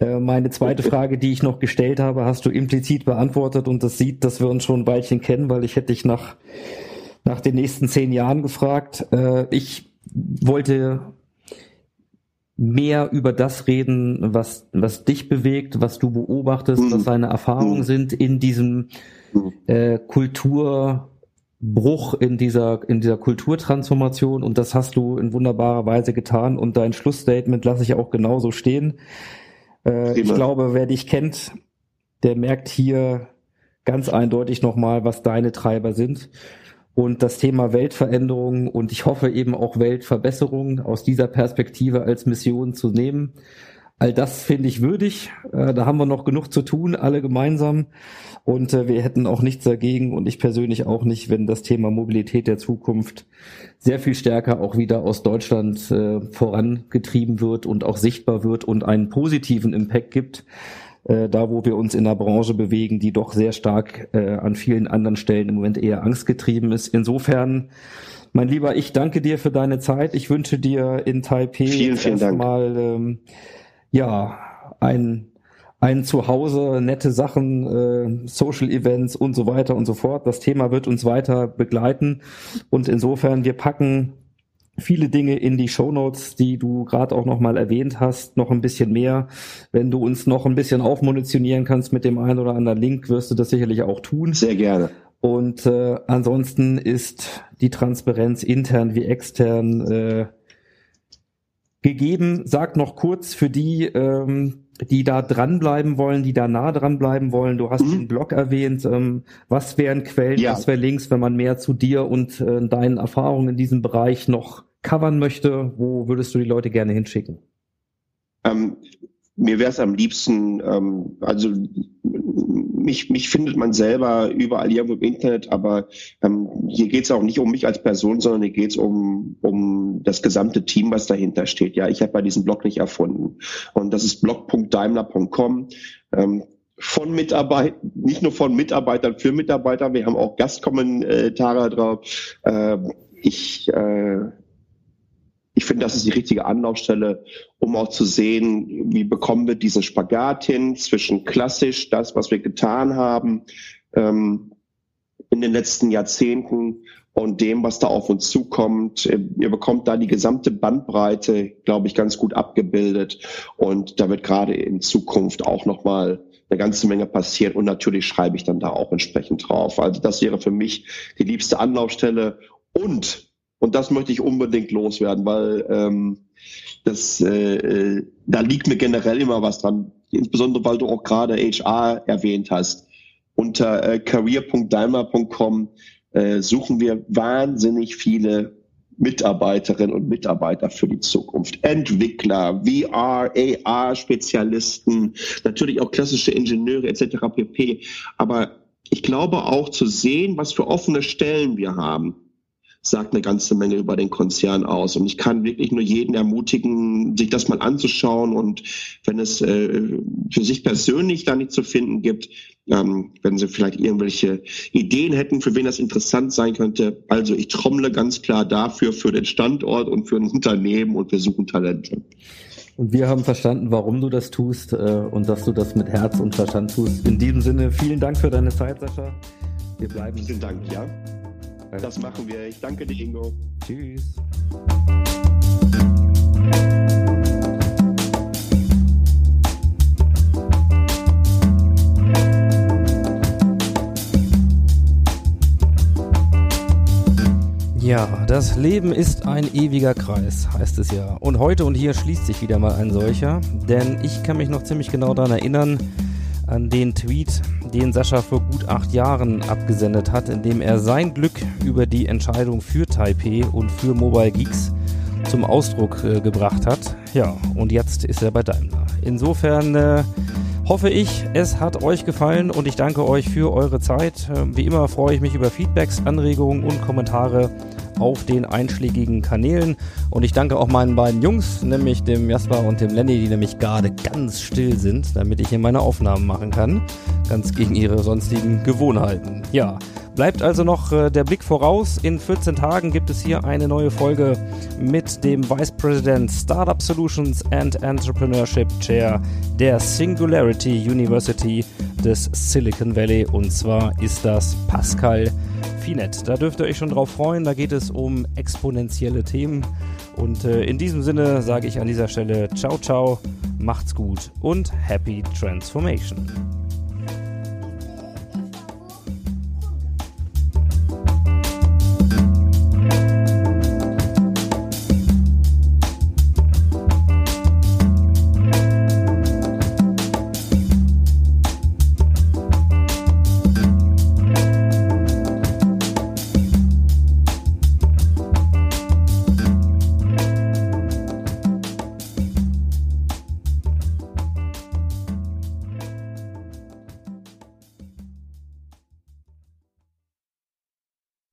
Äh, meine zweite Frage, die ich noch gestellt habe, hast du implizit beantwortet und das sieht, dass wir uns schon ein Weilchen kennen, weil ich hätte dich nach, nach den nächsten zehn Jahren gefragt. Äh, ich wollte mehr über das reden, was, was dich bewegt, was du beobachtest, was mhm. deine Erfahrungen mhm. sind in diesem mhm. äh, Kultur, Bruch in dieser, in dieser Kulturtransformation und das hast du in wunderbarer Weise getan und dein Schlussstatement lasse ich auch genauso stehen. Äh, ich glaube, wer dich kennt, der merkt hier ganz eindeutig nochmal, was deine Treiber sind. Und das Thema Weltveränderung und ich hoffe eben auch Weltverbesserung aus dieser Perspektive als Mission zu nehmen. All das finde ich würdig. Äh, da haben wir noch genug zu tun, alle gemeinsam. Und äh, wir hätten auch nichts dagegen und ich persönlich auch nicht, wenn das Thema Mobilität der Zukunft sehr viel stärker auch wieder aus Deutschland äh, vorangetrieben wird und auch sichtbar wird und einen positiven Impact gibt. Da, wo wir uns in der Branche bewegen, die doch sehr stark an vielen anderen Stellen im Moment eher angstgetrieben ist. Insofern mein Lieber, ich danke dir für deine Zeit. Ich wünsche dir in Taipei vielen, vielen erstmal ähm, ja, ein, ein Zuhause, nette Sachen, äh, Social Events und so weiter und so fort. Das Thema wird uns weiter begleiten und insofern wir packen viele Dinge in die Show Notes, die du gerade auch noch mal erwähnt hast, noch ein bisschen mehr. Wenn du uns noch ein bisschen aufmunitionieren kannst mit dem einen oder anderen Link, wirst du das sicherlich auch tun. Sehr gerne. Und äh, ansonsten ist die Transparenz intern wie extern äh, gegeben. Sag noch kurz für die, ähm, die da dranbleiben wollen, die da nah dranbleiben wollen. Du hast mhm. den Blog erwähnt. Ähm, was wären Quellen, ja. was wäre Links, wenn man mehr zu dir und äh, deinen Erfahrungen in diesem Bereich noch covern möchte? Wo würdest du die Leute gerne hinschicken? Ähm, mir wäre es am liebsten, ähm, also mich, mich findet man selber überall irgendwo im Internet, aber ähm, hier geht es auch nicht um mich als Person, sondern hier geht es um, um das gesamte Team, was dahinter steht. Ja, ich habe bei diesem Blog nicht erfunden. Und das ist blog.daimler.com. Ähm, von Mitarbeitern, nicht nur von Mitarbeitern für Mitarbeiter, wir haben auch Gastkommentare drauf. Äh, ich äh, ich finde, das ist die richtige Anlaufstelle, um auch zu sehen, wie bekommen wir diesen Spagat hin zwischen klassisch, das, was wir getan haben ähm, in den letzten Jahrzehnten und dem, was da auf uns zukommt. Ihr bekommt da die gesamte Bandbreite, glaube ich, ganz gut abgebildet. Und da wird gerade in Zukunft auch nochmal eine ganze Menge passieren. Und natürlich schreibe ich dann da auch entsprechend drauf. Also das wäre für mich die liebste Anlaufstelle. Und und das möchte ich unbedingt loswerden, weil ähm, das, äh, äh, da liegt mir generell immer was dran. Insbesondere, weil du auch gerade HR erwähnt hast. Unter äh, career.daimler.com äh, suchen wir wahnsinnig viele Mitarbeiterinnen und Mitarbeiter für die Zukunft. Entwickler, VR, AR-Spezialisten, natürlich auch klassische Ingenieure etc. pp. Aber ich glaube auch zu sehen, was für offene Stellen wir haben sagt eine ganze Menge über den Konzern aus. Und ich kann wirklich nur jeden ermutigen, sich das mal anzuschauen. Und wenn es äh, für sich persönlich da nicht zu finden gibt, ähm, wenn Sie vielleicht irgendwelche Ideen hätten, für wen das interessant sein könnte. Also ich trommle ganz klar dafür, für den Standort und für ein Unternehmen und wir suchen Talente. Und wir haben verstanden, warum du das tust äh, und dass du das mit Herz und Verstand tust. In diesem Sinne, vielen Dank für deine Zeit, Sascha. Wir bleiben. Vielen Dank, ja. Das machen wir. Ich danke dir, Ingo. Tschüss. Ja, das Leben ist ein ewiger Kreis, heißt es ja. Und heute und hier schließt sich wieder mal ein solcher, denn ich kann mich noch ziemlich genau daran erinnern, an den Tweet, den Sascha vor gut acht Jahren abgesendet hat, in dem er sein Glück über die Entscheidung für Taipei und für Mobile Geeks zum Ausdruck äh, gebracht hat. Ja, und jetzt ist er bei Daimler. Insofern äh, hoffe ich, es hat euch gefallen und ich danke euch für eure Zeit. Äh, wie immer freue ich mich über Feedbacks, Anregungen und Kommentare auf den einschlägigen Kanälen. Und ich danke auch meinen beiden Jungs, nämlich dem Jasper und dem Lenny, die nämlich gerade ganz still sind, damit ich hier meine Aufnahmen machen kann. Ganz gegen ihre sonstigen Gewohnheiten. Ja. Bleibt also noch äh, der Blick voraus. In 14 Tagen gibt es hier eine neue Folge mit dem Vice President Startup Solutions and Entrepreneurship Chair der Singularity University des Silicon Valley. Und zwar ist das Pascal Finet. Da dürft ihr euch schon drauf freuen. Da geht es um exponentielle Themen. Und äh, in diesem Sinne sage ich an dieser Stelle ciao, ciao, macht's gut und happy transformation.